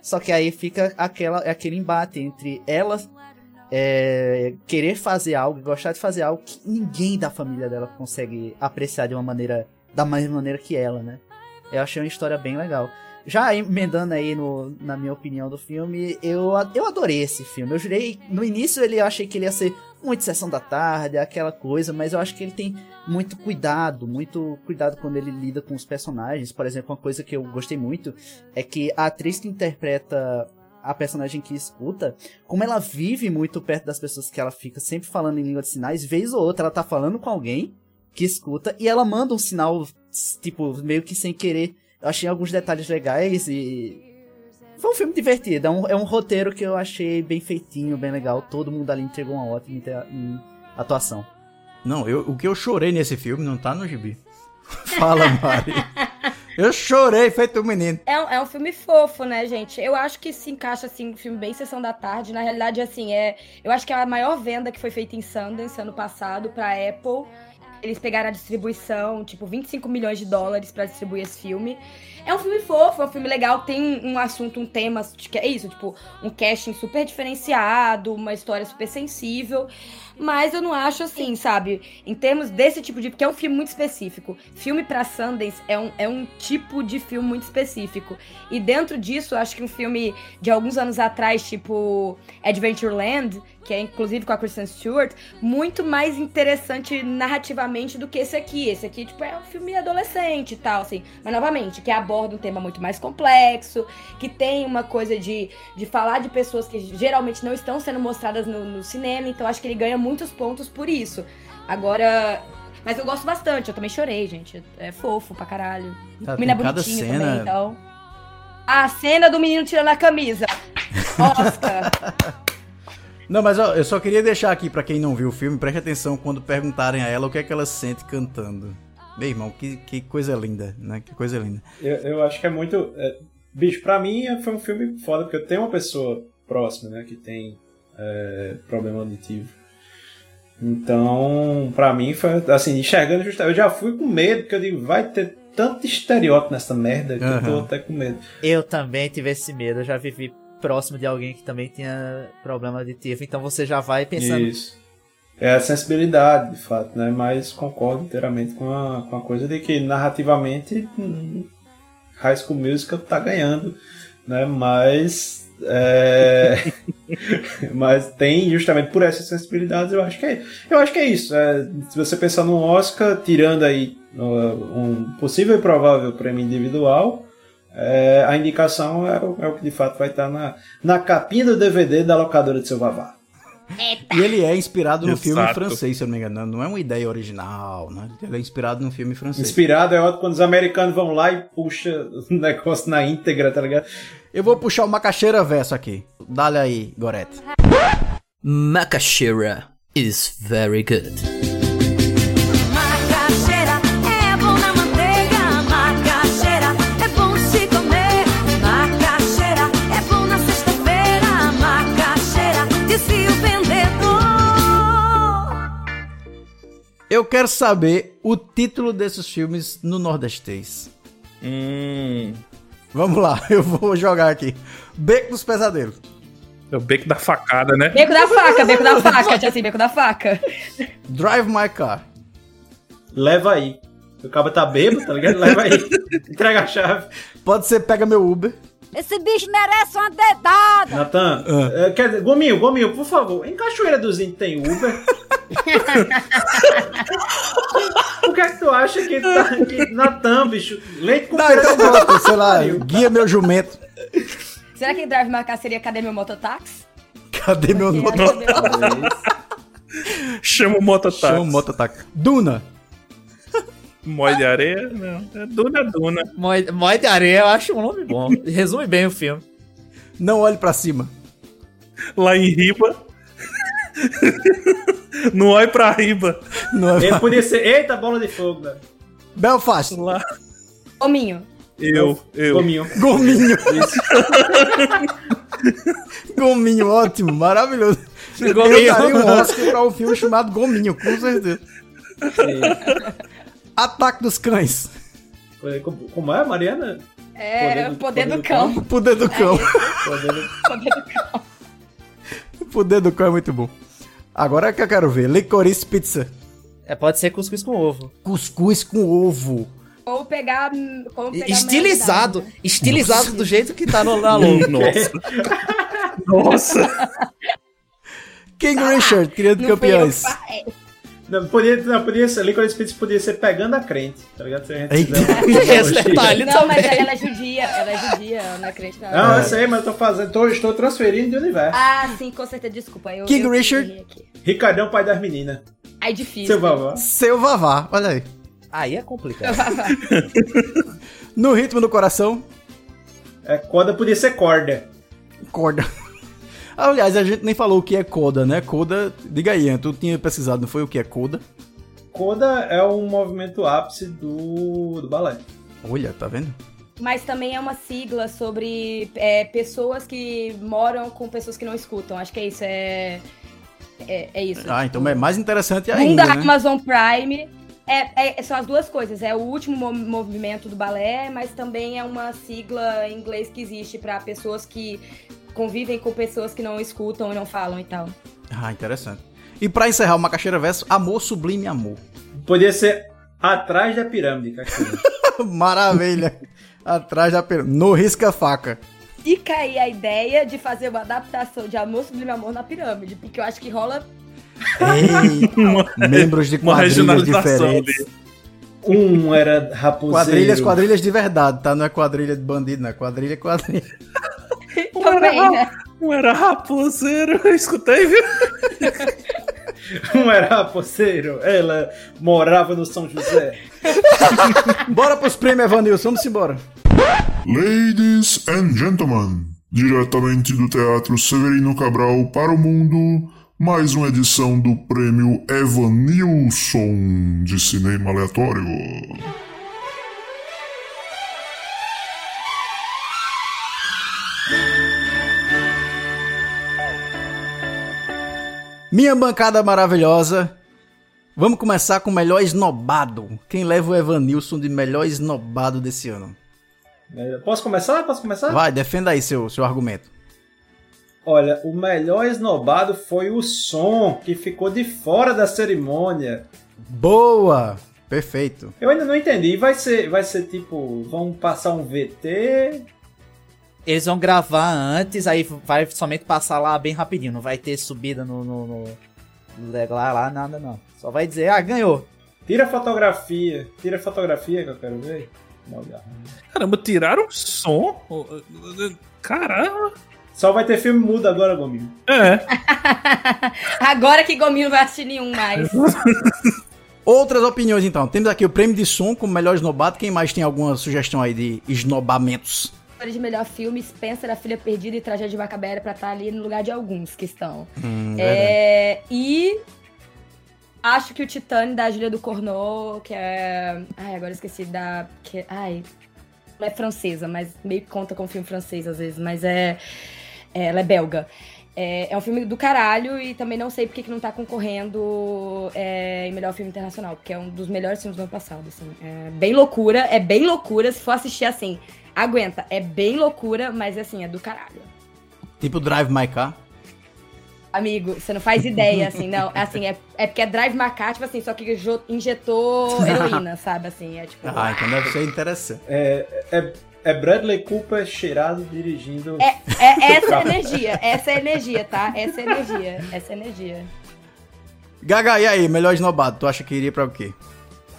Só que aí fica aquela, aquele embate entre ela é, querer fazer algo, gostar de fazer algo que ninguém da família dela consegue apreciar de uma maneira, da mesma maneira que ela, né? Eu achei uma história bem legal. Já emendando aí no, na minha opinião do filme, eu, eu adorei esse filme. Eu jurei, no início ele eu achei que ele ia ser muito sessão da tarde, aquela coisa, mas eu acho que ele tem muito cuidado, muito cuidado quando ele lida com os personagens. Por exemplo, uma coisa que eu gostei muito é que a atriz que interpreta a personagem que escuta, como ela vive muito perto das pessoas que ela fica sempre falando em língua de sinais, vez ou outra ela tá falando com alguém que escuta e ela manda um sinal, tipo, meio que sem querer. Eu achei alguns detalhes legais e. Foi um filme divertido. É um, é um roteiro que eu achei bem feitinho, bem legal. Todo mundo ali entregou uma ótima em atuação. Não, eu, o que eu chorei nesse filme não tá no gibi. Fala, Mari. Eu chorei feito um menino. É um, é um filme fofo, né, gente? Eu acho que se encaixa, assim, um filme bem Sessão da Tarde. Na realidade, assim, é... Eu acho que é a maior venda que foi feita em Sundance ano passado pra Apple. Eles pegaram a distribuição, tipo, 25 milhões de dólares pra distribuir esse filme. É um filme fofo, é um filme legal, tem um, assunto, um tema, que é isso, tipo, um casting super diferenciado, uma história super sensível. Mas eu não acho assim, sabe? Em termos desse tipo de. Porque é um filme muito específico. Filme pra Sundance é um, é um tipo de filme muito específico. E dentro disso, eu acho que um filme de alguns anos atrás, tipo Adventureland, que é inclusive com a Kristen Stewart, muito mais interessante narrativamente do que esse aqui. Esse aqui, tipo, é um filme adolescente e tal, assim. Mas, novamente, que aborda um tema muito mais complexo, que tem uma coisa de, de falar de pessoas que geralmente não estão sendo mostradas no, no cinema, então acho que ele ganha muitos pontos por isso. Agora. Mas eu gosto bastante, eu também chorei, gente. É fofo pra caralho. Tem cada bonitinho cena- também, então. A cena do menino tirando a camisa. Oscar. Não, mas ó, eu só queria deixar aqui pra quem não viu o filme, preste atenção quando perguntarem a ela o que é que ela sente cantando. Meu irmão, que, que coisa linda, né? Que coisa linda. Eu, eu acho que é muito. é, bicho, pra mim é- foi um filme foda, porque eu tenho uma pessoa próxima, né, que tem é, problema auditivo. Então, pra mim foi assim, enxergando justamente. Eu já fui com medo, porque eu digo, vai ter tanto estereótipo nessa merda que eu tô até com medo. Eu também tive esse medo, eu já vivi próximo de alguém que também tinha problema auditivo, então você já vai pensando. Isso. É a sensibilidade, de fato, né? Mas concordo inteiramente com a, com a coisa de que narrativamente High School Musical tá ganhando né? Mas. é, mas tem justamente por essas sensibilidades, eu acho que é, eu acho que é isso. É, se você pensar no Oscar, tirando aí uh, um possível e provável prêmio individual, é, a indicação é, o- é o que de fato vai estar na, na capinha do DVD da locadora de seu Vavá. E ele é inspirado no filme francês, se eu não me engano. Não é uma ideia original, né? Ele é inspirado num filme francês. Inspirado é ótimo quando os americanos vão lá e puxa o negócio na íntegra, tá ligado? Eu vou puxar o Macaxeira verso aqui. Dá-lhe aí, Gorete. Macaxeira is very good. Eu quero saber o título desses filmes no nordestês. Hum. Vamos lá, eu vou jogar aqui. Beco dos Pesadelos. É o beco da facada, né? Beco da faca, beco da faca, tia assim, beco da faca. Drive My Car. Leva aí. O cabo tá bêbado, tá ligado? Leva aí. Entrega a chave. Pode ser Pega Meu Uber. Esse bicho merece uma dedada. Natan, é, quer dizer, Gominho, Gominho, por favor, em Cachoeira dos Índios tem Uber? Por que é que tu acha que, tá, que Natan, bicho, leite com Não, então pronto, sei lá, guia meu jumento. Será que Drive Marcar seria Cadê Meu Mototáxi? Cadê meu acho que- Chama o mototáxi. Chama o mototáxi. Duna. Mói de areia? Não. É Duna Duna. Mói Mói de areia, eu acho um nome bom. Resume bem o filme. Não olhe pra cima. Lá em Riba. Não olhe pra Riba. Não é Ele podia ser, eita, bola de fogo, velho. Belfast. Lá. Hominho. Eu, eu. Gominho. Gominho. Gominho, ótimo, maravilhoso. Eu Gominho. daria um Oscar pra um filme chamado Gominho, com certeza. Ataque dos Cães. Foi- Como é, Mariana? É, Poder do- o poder, poder do do cão. O poder do cão. Poder do- Poder do cão. O poder do cão é muito bom. Agora é que eu quero ver. Licorice Pizza. É, pode ser cuscuz com ovo. Cuscuz com ovo. Ou pegar. Como pegar Estilizado. Estilizado do jeito que tá no, na logo. Nossa. Nossa. King Richard, criando eu campeões. falei. Não, podia, não, podia ser, Licorice Pizza podia ser pegando a crente, tá ligado? Se a gente Eita. fizer uma Esse detalhe Não, mas ela é judia. Ela é judia, ela não acredita. Não, eu sei, mas eu tô fazendo, tô, estou transferindo de universo. Ah, sim, com certeza. Desculpa. Eu, King eu Richard. Ricardão, pai das meninas. Ai, difícil. Seu vavá. Seu Vavá, olha aí. Aí é complicado. No ritmo do coração, É, corda podia ser corda. corda. Aliás, a gente nem falou o que é coda, né? Coda, diga aí, Ian, tu tinha pesquisado, não foi o que é coda? Coda é um movimento ápice do, do balé. Olha, tá vendo? Mas também é uma sigla sobre é, pessoas que moram com pessoas que não escutam. Acho que é isso. É, é, é isso. Ah, então é mais interessante Um ainda, da né? Amazon Prime. É, é- são as duas coisas. É o último mo- movimento do balé, mas também é uma sigla em inglês que existe para pessoas que convivem com pessoas que não escutam e não falam e tal. Ah, interessante. E pra encerrar o Macaxeira Verso, Amor Sublime Amor. Podia ser atrás da pirâmide, Caxinha. Maravilha. Atrás da pirâmide. No risca-faca. Fica aí a ideia de fazer uma adaptação de Amor Sublime Amor na pirâmide, porque eu acho que rola. Ei, membros de quadrilhas diferentes. Um era raposeiro. Quadrilhas, quadrilhas de verdade, tá? Não é quadrilha de bandido, não é quadrilha, quadrilha. Também, né? Um era raposeiro. Eu escutei, viu? Um era raposeiro. Ela morava no São José. Bora pros prêmios, Evanilson, vamos embora. Ladies and gentlemen, diretamente do Teatro Severino Cabral para o mundo, mais uma edição do Prêmio Evanilson de Cinema Aleatório. Minha bancada maravilhosa. Vamos começar com o melhor esnobado. Quem leva o Evanilson de melhor esnobado desse ano? Posso começar? Posso começar? Vai, defenda aí seu, seu argumento. Olha, o melhor esnobado foi o som, que ficou de fora da cerimônia. Boa! Perfeito. Eu ainda não entendi. Vai ser, vai ser tipo, vão passar um VT? Eles vão gravar antes, aí vai somente passar lá bem rapidinho. Não vai ter subida no, no, no, no lá, lá, nada não. Só vai dizer, ah, ganhou. Tira a fotografia. Tira a fotografia que eu quero ver. Caramba, tiraram o som? Caramba. Só vai ter filme mudo agora, Gominho. É. Agora que Gominho não vai assistir nenhum mais. Outras opiniões, então. Temos aqui o prêmio de som como melhor esnobado. Quem mais tem alguma sugestão aí de esnobamentos? De melhor filme, Spencer, A Filha Perdida e Tragédia de Macabera pra estar ali no lugar de alguns que estão. Hum, É, e acho que o Titane da Julia do Cornô, que é. Ai, agora esqueci da. Que, ai. Ela é francesa, mas meio que conta com filme francês às vezes, mas é. é, ela é belga. É, é um filme do caralho e também não sei porque que não tá concorrendo é, em melhor filme internacional, porque é um dos melhores filmes do ano passado, assim. É bem loucura, é bem loucura. Se for assistir assim, aguenta. É bem loucura, mas assim, é do caralho. Tipo Drive My Car. Amigo, você não faz ideia, assim, não. Assim, é, é porque é Drive Macar, tipo assim, só que injetou heroína, sabe? Assim, é tipo. Ah, então deve ser interessante. É, é, é Bradley Cooper cheirado dirigindo. É, é essa energia, essa é energia, tá? Essa é energia, essa é energia. Gaga, e aí, melhor esnobado? Tu acha que iria pra o quê?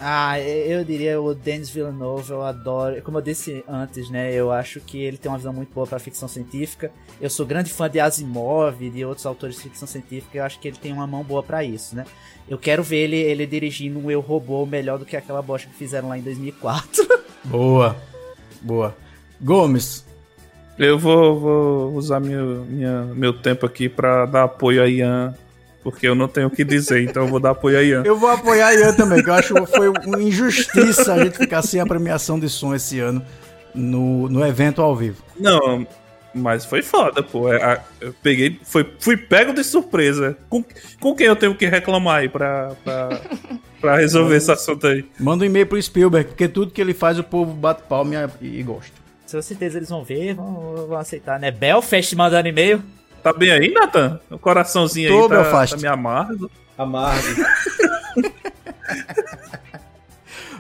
Ah, eu diria o Denis Villeneuve, eu adoro. Como eu disse antes, né? Eu acho que ele tem uma visão muito boa pra ficção científica. Eu sou grande fã de Asimov e de outros autores de ficção científica. Eu acho que ele tem uma mão boa pra isso, né? Eu quero ver ele, ele dirigindo um Eu Robô melhor do que aquela bosta que fizeram lá em 2004. Boa. Boa. Gomes. Eu vou, vou usar meu, minha, meu tempo aqui pra dar apoio a Ian, porque eu não tenho o que dizer, então eu vou dar apoio a Ian. Eu vou apoiar a Ian também, que eu acho que foi uma injustiça a gente ficar sem a premiação de som esse ano no, no evento ao vivo. Não, mas foi foda, pô. É, Eu peguei, foi, fui pego de surpresa. Com, com quem eu tenho que reclamar aí pra, pra, pra resolver esse assunto aí? Manda um e-mail pro Spielberg, porque tudo que ele faz o povo bate palma e, e gosta. Com certeza eles vão ver, vão, vão aceitar, né? Belfast mandando e-mail. Tá bem aí, Nathan? O coraçãozinho Tô, aí tá, Belfast. tá meio amargo. Amargo.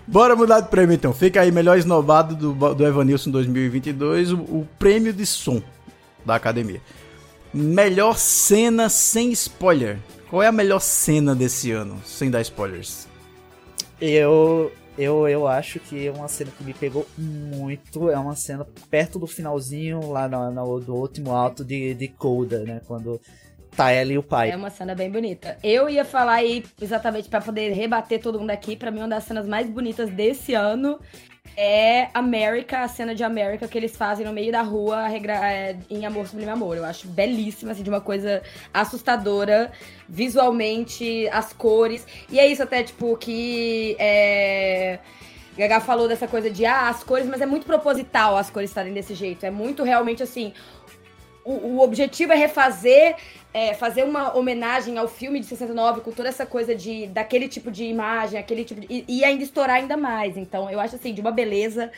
Bora mudar de prêmio então. Fica aí, melhor esnobado do, do Evanilson 2022, o, o prêmio de som da academia. Melhor cena sem spoiler. Qual é a melhor cena desse ano, sem dar spoilers? Eu, eu, eu acho que é uma cena que me pegou muito. É uma cena perto do finalzinho, lá no, no- do último alto de, de Coda, né? Quando tá ela e o pai. É uma cena bem bonita. Eu ia falar aí exatamente pra poder rebater todo mundo aqui. Pra mim, uma das cenas mais bonitas desse ano é America, a cena de America que eles fazem no meio da rua é, em Amor Sublime Amor. Eu acho belíssima, assim, de uma coisa assustadora, visualmente, as cores. E é isso até, tipo, que. É... Gaga falou dessa coisa de ah, as cores, mas é muito proposital as cores estarem desse jeito. É muito realmente assim. O, o objetivo é refazer, é, fazer uma homenagem ao filme de 69 com toda essa coisa de daquele tipo de imagem, aquele tipo de, e, e ainda estourar ainda mais. Então, eu acho assim, de uma beleza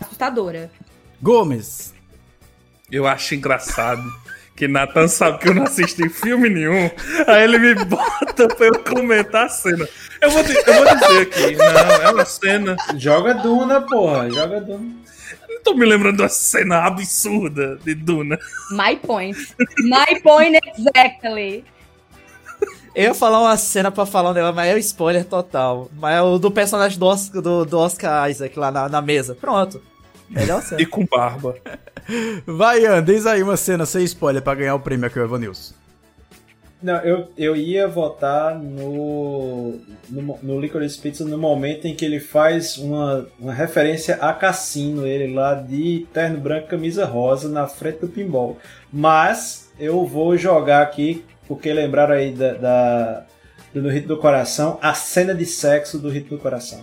assustadora. Gomes. Eu acho engraçado que Nathan sabe que eu não assisti filme nenhum. Aí ele me bota pra eu comentar a cena. Eu vou, eu vou dizer aqui, não, é uma cena. Joga Duna, porra. Joga Duna. Tô me lembrando de uma cena absurda de Duna. My point. My point exactly. Eu ia falar uma cena pra falar um negócio, mas é um spoiler total. Mas é o do personagem do Oscar, do, do Oscar Isaac lá na, na mesa. Pronto. Melhor cena. E com barba. Vai, Ian, diz aí uma cena sem spoiler pra ganhar o prêmio aqui, o Evanilson. Não, eu, eu ia votar no, no, no Licorice Pizza no momento em que ele faz uma, uma referência a Cassino, ele lá de terno branco, camisa rosa, na frente do pinball. Mas eu vou jogar aqui, porque lembraram aí da, da- do Rito do Coração, a cena de sexo do Rito do Coração.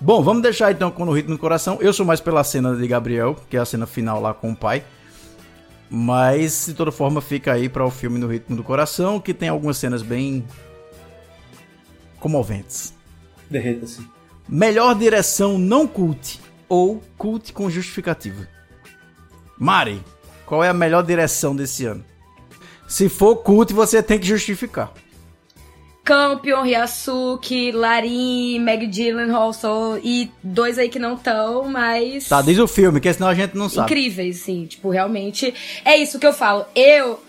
Bom, vamos deixar então com o ritmo do coração. Eu sou mais pela cena de Gabriel, que é a cena final lá com o pai. Mas, de toda forma, fica aí para o filme No Ritmo do Coração, que tem algumas cenas bem comoventes. Derreta-se. Melhor direção não cult ou cult com justificativa. Mari, qual é a melhor direção desse ano? Se for cult, você tem que justificar. Campion, Ryasuki, Larin, Meg Gyllenhaal só, e dois aí que não estão, mas... Tá, diz o filme, que senão a gente não sabe. Incríveis, sim. Tipo, realmente... É isso que eu falo. Eu...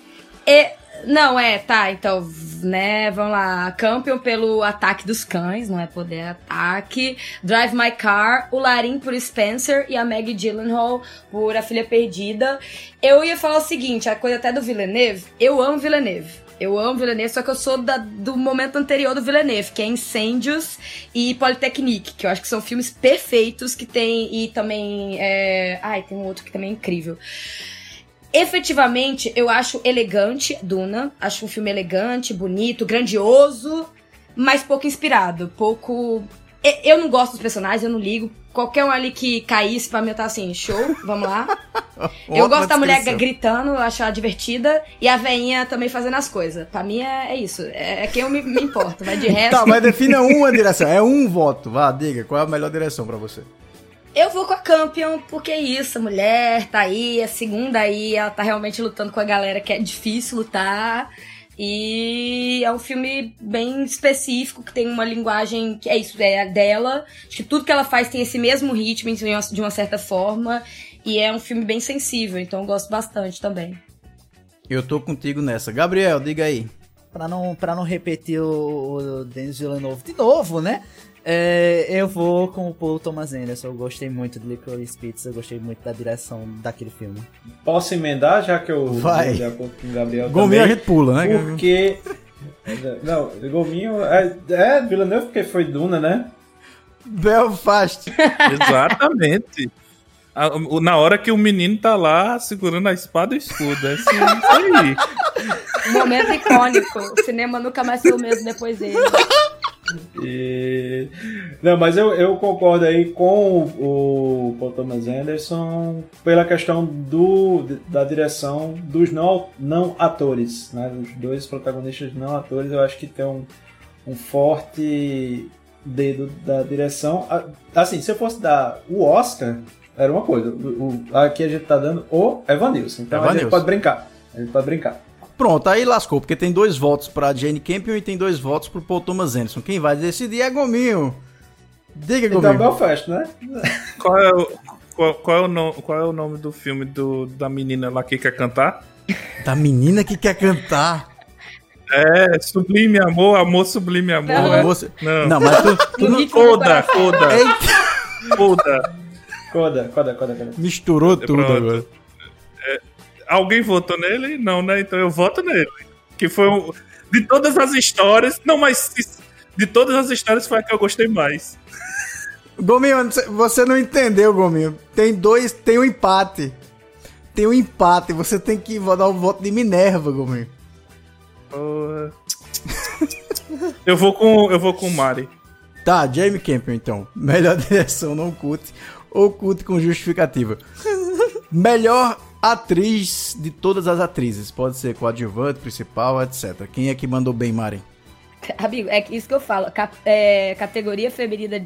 não, é, tá, então, né, vamos lá. Campion pelo Ataque dos Cães, não é poder é ataque. Drive My Car, o Larim por Spencer e a Meg Gyllenhaal por A Filha Perdida. Eu ia falar o seguinte, a coisa até do Villeneuve, eu amo Villeneuve. Eu amo Villeneuve, só que eu sou da- do momento anterior do Villeneuve, que é Incêndios e Polytechnique, que eu acho que são filmes perfeitos que tem, e também, é... ai, tem um outro que também é incrível. Efetivamente, eu acho elegante Duna. Acho um filme elegante, bonito, grandioso, mas pouco inspirado. Pouco. E- Eu não gosto dos personagens, eu não ligo. Qualquer um ali que caísse pra mim, eu tá assim, show, vamos lá. eu gosto da mulher gritando, eu acho ela divertida. E a veinha também fazendo as coisas. Pra mim é, é isso. É, é quem eu me, me importo. Mas de resto. Tá, mas defina uma direção. É um voto. Vá, diga, qual é a melhor direção pra você? Eu vou com a Campion, porque é isso, a mulher tá aí, a segunda aí, ela tá realmente lutando com a galera que é difícil lutar. E é um filme bem específico, que tem uma linguagem que é isso, é a dela. Acho que tudo que ela faz tem esse mesmo ritmo de uma- de uma certa forma. E é um filme bem sensível, então eu gosto bastante também. Eu tô contigo nessa. Gabriel, diga aí. Pra não, pra não repetir o, o Denis Villeneuve de novo, né? É, eu vou com o Paul Thomas Anderson. Eu gostei muito de Licorice Pizza, eu gostei muito da direção daquele filme. Posso emendar, já que eu Vai. acordo com o Gabriel Gominho a gente pula, né? Porque... Não, Gominho... É, é Villeneuve porque foi Duna, né? Belfast. Exatamente. Na hora que o menino tá lá segurando a espada e o escudo. É assim, isso aí. Momento icônico. O cinema nunca mais foi o mesmo depois dele. E... Não, mas eu, eu concordo aí com o, o Paul Thomas Anderson pela questão do, da direção dos não, não atores, né? Os dois protagonistas não atores, eu acho que tem um, um forte dedo da direção. A- Assim, se eu fosse dar o Oscar, era uma coisa. O, o- aqui a gente tá dando o Evanilson. Então a Evanilson. gente pode brincar. A gente pode brincar. Pronto, aí lascou, porque tem dois votos pra Jane Campion e tem dois votos pro Paul Thomas Anderson. Quem vai decidir é Gominho. Diga, Então, Gominho. Belfast, né? Qual é o, qual, qual é o, no- qual é o nome do filme do, da menina lá que quer cantar? Da menina que quer cantar. É, Sublime Amor, Amor Sublime Amor. Não. é? Amor su- Não. Não, mas tu- tu não... Coda. Coda. Coda, coda, coda, coda. Misturou tudo Pronto. agora. Alguém votou nele? Não, né? Então eu voto nele. Que foi um... De todas as histórias... Não, mas de todas as histórias foi a que eu gostei mais. Gominho, você não entendeu, Gominho. Tem dois, tem um empate. Tem um empate, você tem que dar o voto de Minerva, Gominho. Porra. eu vou com eu vou com o Mari. Tá, Jamie Campion então. Melhor direção não curte ou curte com justificativa. Melhor atriz de todas as atrizes. Pode ser coadjuvante, principal, etc. Quem é que mandou bem, Mari? Amigo, é isso que eu falo. Ca- é, categoria feminina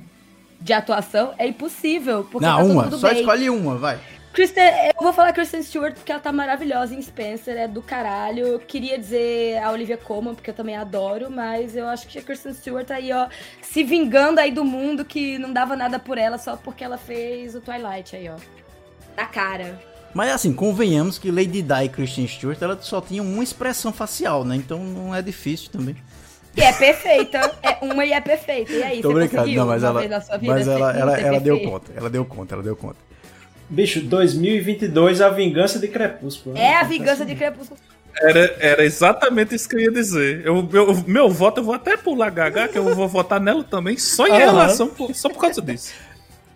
de atuação é impossível. Porque não, tá uma. Só bem. escolhe uma, vai. Kristen, eu vou falar Kristen Stewart porque ela tá maravilhosa em Spencer, é do caralho. Eu queria dizer a Olivia Colman, porque eu também adoro, mas eu acho que a Kristen Stewart aí, ó, se vingando aí do mundo que não dava nada por ela só porque ela fez o Twilight aí, ó. Na cara. Mas assim, convenhamos que Lady Di e Kristen Stewart ela só tinham uma expressão facial, né? Então não é difícil também. E é perfeita. É uma e é perfeita. E aí, Tô você brincando, conseguiu não, mas uma ela, vez na sua vida mas ela, ela, ela deu conta, ela deu conta, ela deu conta. Bicho, 2022, a vingança de Crepúsculo. né? É a vingança de Crepúsculo. Era, era exatamente isso que eu ia dizer. Eu, meu, meu voto, eu vou até pular Gaga, que eu vou votar nela também, só em Aham. relação, por- só por causa disso.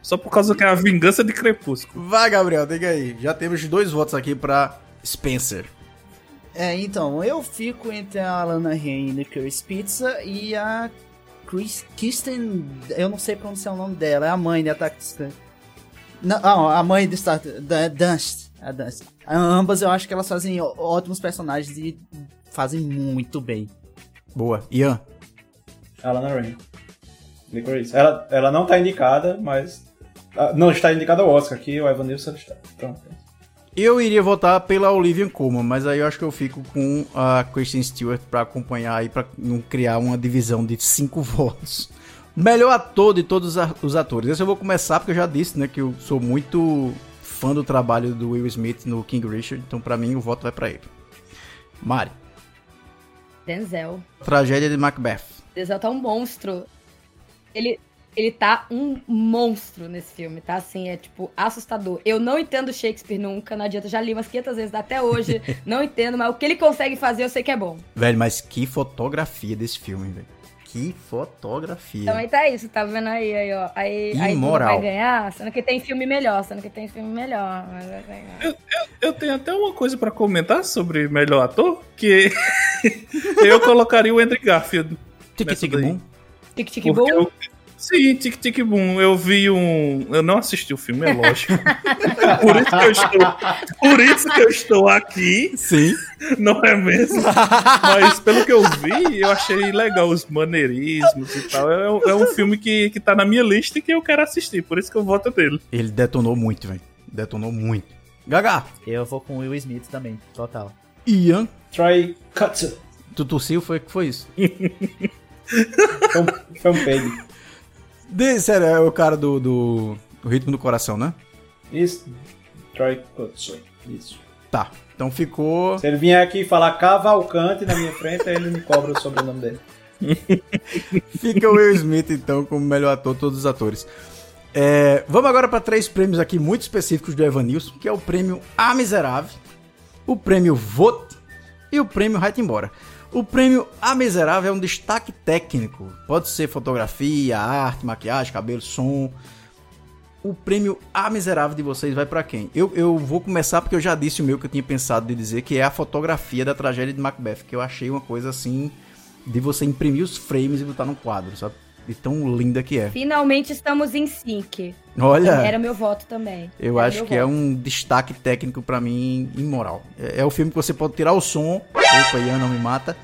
Só por causa que é a vingança de Crepúsculo. Vai, Gabriel, diga aí. Já temos dois votos aqui pra Spencer. É, então, eu fico entre a Alana Haim e Licorice Pizza e a Chris, Kristen, eu não sei pronunciar o nome dela, é a mãe de Attack. Não, ah, a mãe de Star da Dust, a Dust. Ambas eu acho que elas fazem ótimos personagens e fazem muito bem. Boa. Ian. Alana Rain. Licorice. Ela, ela não tá indicada, mas. Ah, Não está indicada ao Oscar, aqui o Evan Nilsson está. Então, Eu iria votar pela Olivia Colman, mas aí eu acho que eu fico com a Kristen Stewart pra acompanhar aí, pra não criar uma divisão de cinco votos. Melhor ator de todos os atores. Esse eu vou começar porque eu já disse, né, que eu sou muito fã do trabalho do Will Smith no King Richard, então pra mim o voto vai pra ele. Mari. Denzel. Tragédia de Macbeth. Denzel tá um monstro. Ele, ele tá um monstro nesse filme, tá? Assim, é tipo assustador. Eu não entendo Shakespeare nunca, não adianta. Já li umas 500 vezes até hoje. não entendo, mas o que ele consegue fazer eu sei que é bom. Velho, mas que fotografia desse filme, velho. Que fotografia. Também tá isso, tá vendo aí, aí, ó. Aí, aí Duna Imoral. vai ganhar, sendo que tem filme melhor, sendo que tem filme melhor. Mas vai ganhar. Eu tenho até uma coisa pra comentar sobre melhor ator, que eu colocaria o Andrew Garfield. Tic nessa Sim, Tic Tic Boom. Eu vi um. Eu não assisti o filme, é lógico. por, isso que eu estou, por isso que eu estou aqui. Sim. Não é mesmo? Mas pelo que eu vi, eu achei legal os maneirismos e tal. É, um- é um filme que, que tá na minha lista e que eu quero assistir, por isso que eu voto dele. Ele detonou muito, velho. Detonou muito. Gaga. Eu vou com o Will Smith também, total. Ian. Try Kutsu. Tu tossiu? Foi que foi isso? Foi um, foi um peido. De, sério, é o cara do, do, do Ritmo do Coração, né? Isso. Try Kutsu. Isso. Tá. Então ficou. Se ele vier aqui falar Cavalcante na minha frente, aí ele me cobra o sobrenome dele. Fica o Will Smith, então, como melhor ator, todos os atores. É, vamos agora para três prêmios aqui muito específicos do Evanilson, que é o prêmio A Miserável, o prêmio Vote e o prêmio Right Embora. O prêmio A Miserável é um destaque técnico. Pode ser fotografia, arte, maquiagem, cabelo, som. O prêmio A Miserável de vocês vai para quem? Eu, eu vou começar porque eu já disse o meu que eu tinha pensado de dizer, que é a fotografia da tragédia de Macbeth, que eu achei uma coisa assim de você imprimir os frames e botar num quadro, sabe? De tão linda que é. Finalmente estamos em sync. Olha. Era meu voto também. Eu Era acho que é voto. um destaque técnico pra mim imoral. É, é o filme que você pode tirar o som. Opa, Ian não me mata.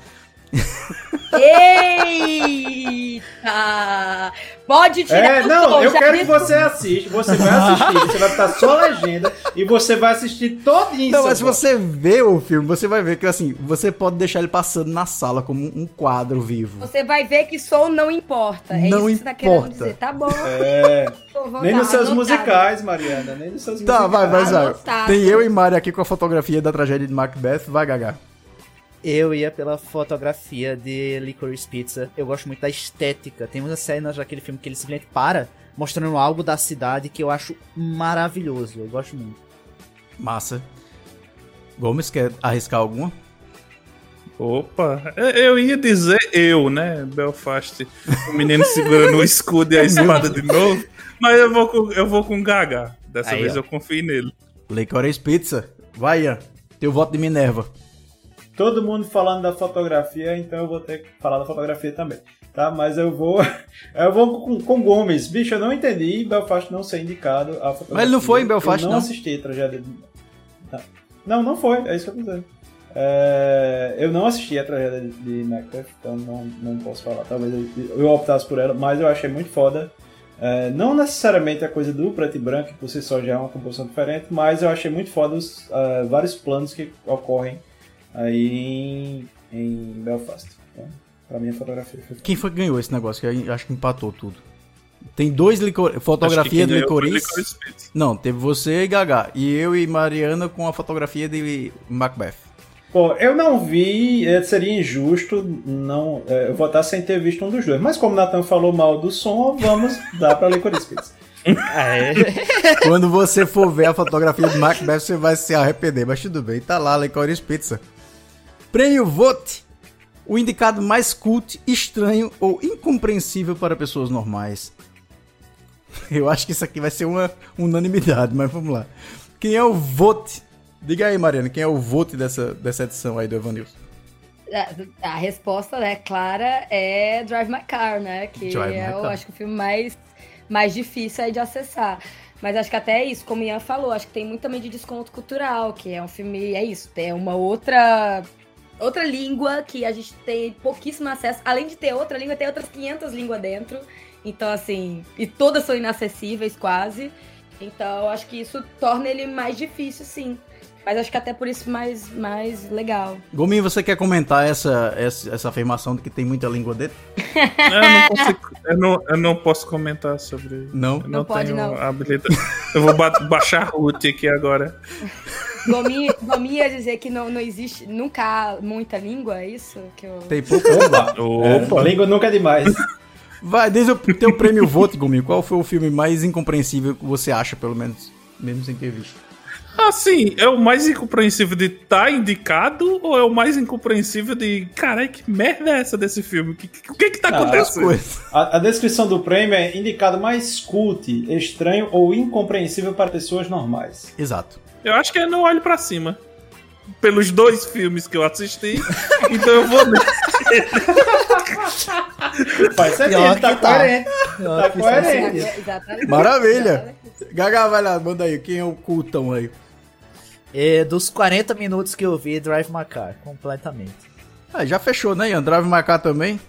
Eita! Pode tirar É, o não, som, eu quero que você assista. Você vai assistir, você vai botar só legenda e você vai assistir todinho. Não, seu mas se você vê o filme, você vai ver que assim, você pode deixar ele passando na sala como um quadro vivo. Você vai ver que som não importa. É Não isso que você tá querendo importa. dizer. Tá bom. É. Nem nos seus musicais, Mariana. Nem nos seus Tá, musicais. vai, vai, vai. Anotado. Tem eu e Mari aqui com a fotografia da tragédia de Macbeth. Vai, Gaga. Eu ia pela fotografia de Licorice Pizza. Eu gosto muito da estética. Tem umas cenas daquele filme que ele simplesmente para, mostrando algo da cidade que eu acho maravilhoso. Eu gosto muito. Massa. Gomes, quer arriscar alguma? Opa, eu- eu ia dizer eu, né? Belfast, o menino segurando o escudo e a espada de novo. Mas eu vou com, eu vou com Gaga. Dessa Aí, vez ó. eu confio nele. Licorice Pizza. Vai, Ian. Teu voto de Minerva. Todo mundo falando da fotografia, então eu vou ter que falar da fotografia também. Tá? Mas eu vou. Eu vou com, com Gomes. Bicho, eu não entendi Belfast não ser indicado a fotografia. Mas ele não foi em Belfast, eu não. não? assisti a tragédia. de- Não. Não, foi. É isso que eu tô dizendo. É, eu não assisti a tragédia de, de Macbeth, então não, não posso falar. Talvez eu, eu optasse por ela, mas eu achei muito foda. É, não necessariamente a coisa do preto e branco, que por si só já é uma composição diferente, mas eu achei muito foda os ah, vários planos que ocorrem aí em, em Belfast. Então, pra mim a fotografia foi Quem foi que ganhou esse negócio? Que eu acho que empatou tudo. Tem dois licor... Fotografia foi licorice. Licorice. Não, teve você e Gaga. E eu e Mariana com a fotografia de Macbeth. Pô, eu não vi, eh, seria injusto não eu votar sem ter visto um dos dois. Mas como o Nathan falou mal do som, vamos dar pra Licorice Pizza. Quando você for ver a fotografia de Macbeth, você vai se arrepender. Mas tudo bem, tá lá, Licorice Pizza. Prêmio Vote. O indicado mais cult, estranho ou incompreensível para pessoas normais. Eu acho que isso aqui vai ser uma unanimidade, mas vamos lá. Quem é o vote? Diga aí, Mariana, quem é o vote dessa, dessa edição aí do Evanilson? A, a resposta, né, clara, é Drive My Car, né? Que Drive é, eu acho que o filme mais, mais difícil aí de acessar. Mas acho que até é isso, como o Ian falou, acho que tem muito também de desconto cultural, que é um filme, é isso, é uma outra outra língua que a gente tem pouquíssimo acesso. Além de ter outra língua, tem outras 500 línguas dentro. Então, assim, e todas são inacessíveis quase. Então, acho que isso torna ele mais difícil, sim. Mas acho que até por isso mais, mais legal. Gominho, você quer comentar essa, essa, essa afirmação de que tem muita língua dentro? Eu não, consigo, eu, não, eu não posso comentar sobre. Não? Eu Não pode, tenho não. habilidade. Eu vou ba- baixar a root aqui agora. Gominho, Gominho ia dizer que não, não existe, nunca há muita língua, é isso? Que eu... Tem pouco. Opa! Opa. É, língua nunca é demais. Vai, desde o teu prêmio Vote, Gominho, qual foi o filme mais incompreensível que você acha, pelo menos, mesmo sem ter visto? Assim, é o mais incompreensível de estar indicado ou é o mais incompreensível de. Caralho, que merda é essa desse filme? O que, que, o que que tá Ah, acontecendo? A, a descrição do prêmio é indicado mais cult, estranho ou incompreensível para pessoas normais. Exato. Eu acho que é Não Olhe Pra Cima. Pelos dois filmes que eu assisti. então eu vou. Faz sentido, tá tá. coerente. Tá coerente. Exatamente. Maravilha! Gaga, vai lá, manda aí. Quem é o cultão aí? E dos 40 minutos que eu vi, Drive My Car, completamente. Ah, já fechou, né, Ian? Drive Marcar também?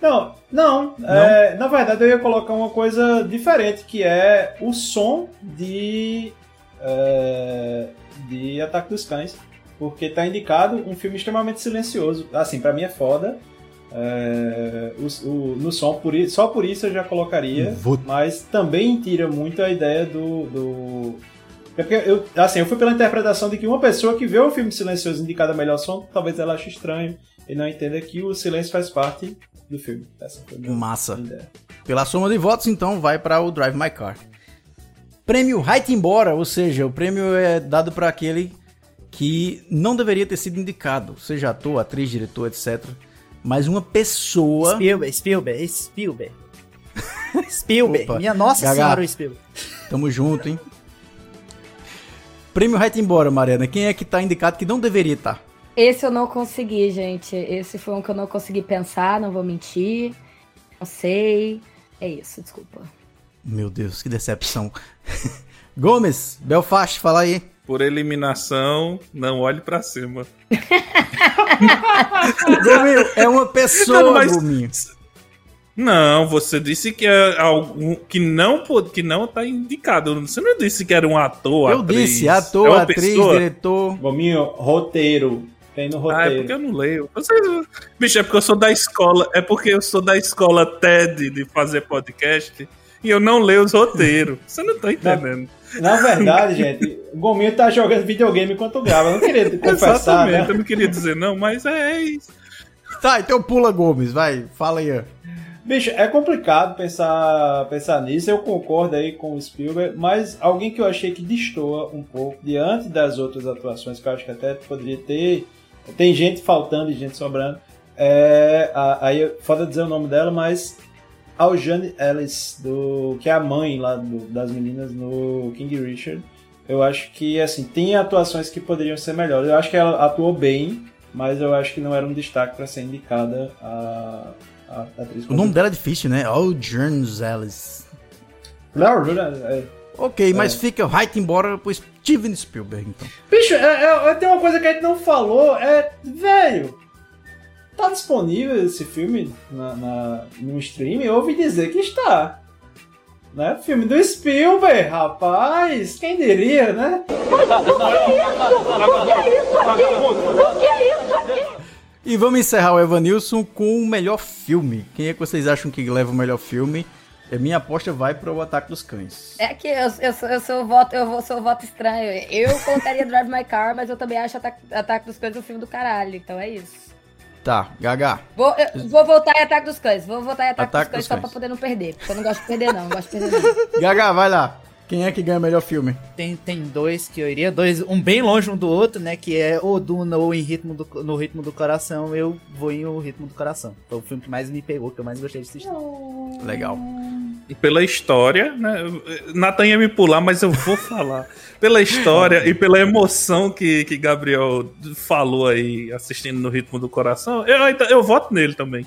Não, não. é, na verdade, eu ia colocar uma coisa diferente, que é o som de. é, de Ataque dos Cães. Porque tá indicado um filme extremamente silencioso. Assim, pra mim é foda. É, o- o- no som, por só por isso eu já colocaria. Vou- Mas também tira muito a ideia do. do... é porque eu, assim, eu fui pela interpretação de que uma pessoa que vê o filme silencioso indicado a melhor som, talvez ela ache estranho e não entenda que o silêncio faz parte do filme. Essa foi Massa. ideia. Pela soma de votos, então, vai para o Drive My Car. Prêmio Right Embora, ou seja, o prêmio é dado para aquele que não deveria ter sido indicado, seja ator, atriz, diretor, etc. Mas uma pessoa. Spielberg, Spielberg, Spielberg. Spielberg, Opa, minha nossa Gaga. senhora, o Spielberg. Tamo junto, hein? Prêmio Right Embora, Mariana. Quem é que tá indicado que não deveria estar? Esse eu não consegui, gente. Esse foi um que eu não consegui pensar, não vou mentir. Não sei. É isso, desculpa. Meu Deus, que decepção. Gomes, Belfast, fala aí. Por eliminação, não olhe pra cima. Gominho, é uma pessoa, Não, mas- Gominho. Não, você disse que é algum que não pode, que não tá indicado. Você não disse que era um ator, Eu atriz. disse, É ator, uma atriz, pessoa? diretor. Gominho, roteiro. Tem no Ah, é roteiro. porque eu não leio. Vocês- Bicho, é porque eu sou da escola. É porque eu sou da escola TED de fazer podcast e eu não leio os roteiros. Você não tá entendendo. Na verdade, gente, o Gominho tá jogando videogame enquanto grava. Eu não queria confessar, Exatamente, né? eu não queria dizer não, mas é isso. Tá, então pula, Gomes, vai, fala aí. Bicho, é complicado pensar, pensar nisso. Eu concordo aí com o Spielberg, mas alguém que eu achei que destoa um pouco diante das outras atuações, que eu acho que até poderia ter. Tem gente faltando e gente sobrando. É, aí é foda dizer o nome dela, mas Aljane Ellis, do, que é a mãe lá do- das meninas no King Richard. Eu acho que assim tem atuações que poderiam ser melhores. Eu acho que ela atuou bem, mas eu acho que não era um destaque para ser indicada a, a atriz. O nome dela é difícil, né? Oh, Jones Ellis. Não, é, Ok, mas fica right embora pro Steven Spielberg, então. Bicho, é, é, tem uma coisa que a gente não falou, é. Velho. Tá disponível esse filme na, na, no stream? Eu ouvi dizer que está. Né? Filme do Spielberg, rapaz! Quem diria, né? E vamos encerrar o Evanilson com o melhor filme. Quem é que vocês acham que leva o melhor filme? É, minha aposta vai para o Ataque dos Cães. É que eu, eu, sou, eu sou o voto, eu sou o voto estranho. Eu colocaria Drive My Car, mas eu também acho Ataque, Ataque dos Cães um filme do caralho. Então é isso. Tá, Gaga. Vou, eu vou voltar em Ataque dos Cães. Vou voltar em Ataque, Ataque dos Cães dos só Cães. pra poder não perder. Porque eu não gosto de perder, não. Não gosto de perder, não. Gaga, vai lá. Quem é que ganha o melhor filme? Tem, tem dois que eu iria, dois, um bem longe um do outro, né? Que é ou Duna ou em ritmo do, no ritmo do coração. Eu vou em o ritmo do coração. Foi o filme que mais me pegou, que eu mais gostei de assistir. Legal. E pela história, né? Nathan ia me pular, mas eu vou falar. Pela história e pela emoção que, que Gabriel falou aí, assistindo no ritmo do coração, eu, eu voto nele também.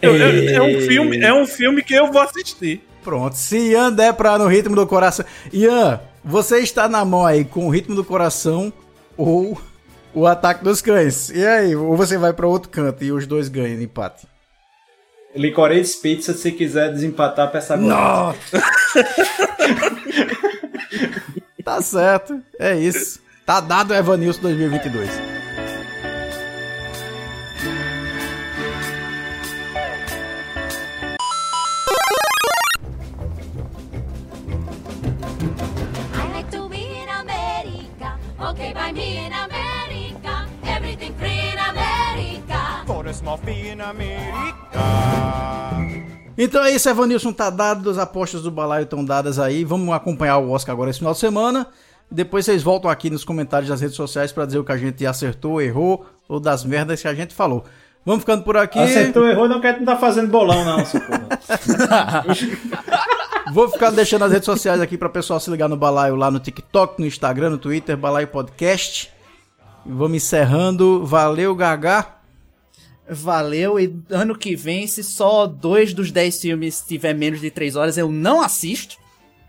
Eu- eu- é, um filme, é um filme que eu vou assistir. Pronto, se Ian der pra no ritmo do coração. Ian, você está na mão aí com o ritmo do coração ou o ataque dos cães. E aí, ou você vai pra outro canto e os dois ganham empate. Licorice Pizza, se quiser desempatar, peça agora. Nossa! tá certo, é isso. Tá dado o Evanilson 2022. Então é isso, Evanilson tá dado, as apostas do balaio estão dadas aí. Vamos acompanhar o Oscar agora esse final de semana. Depois vocês voltam aqui nos comentários das redes sociais pra dizer o que a gente acertou, errou ou das merdas que a gente falou. Vamos ficando por aqui. Acertou, errou, não quer não tá fazendo bolão, não. Vou ficar deixando as redes sociais aqui para o pessoal se ligar no Balaio lá no TikTok, no Instagram, no Twitter, Balaio Podcast. E Vamos encerrando. Valeu, Gagá. Valeu, e ano que vem, se só dois dos dez filmes tiver menos de três horas, eu não assisto.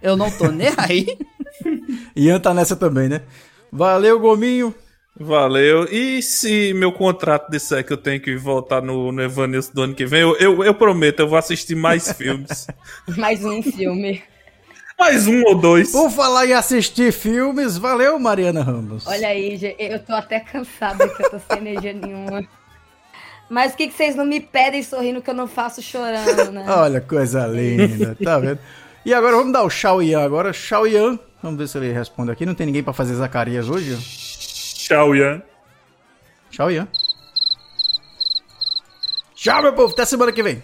Eu não tô nem aí. Ian tá nessa também, né? Valeu, Gominho. Valeu. E se meu contrato disser que eu tenho que voltar no, no Evanilson do ano que vem, eu, eu, eu prometo, eu vou assistir mais filmes. Mais um filme. Mais um ou dois. Por falar em assistir filmes, valeu, Mariana Ramos. Olha aí, gente, eu tô até cansada que eu tô sem energia nenhuma. Mas o que, que vocês não me pedem sorrindo que eu não faço chorando, né? Olha, coisa linda, tá vendo? E agora vamos dar o Shao Yan agora. Shao Yan, vamos ver se ele responde aqui. Não tem ninguém pra fazer Zacarias hoje? Tchau, Ian. Tchau, meu povo. Até semana que vem.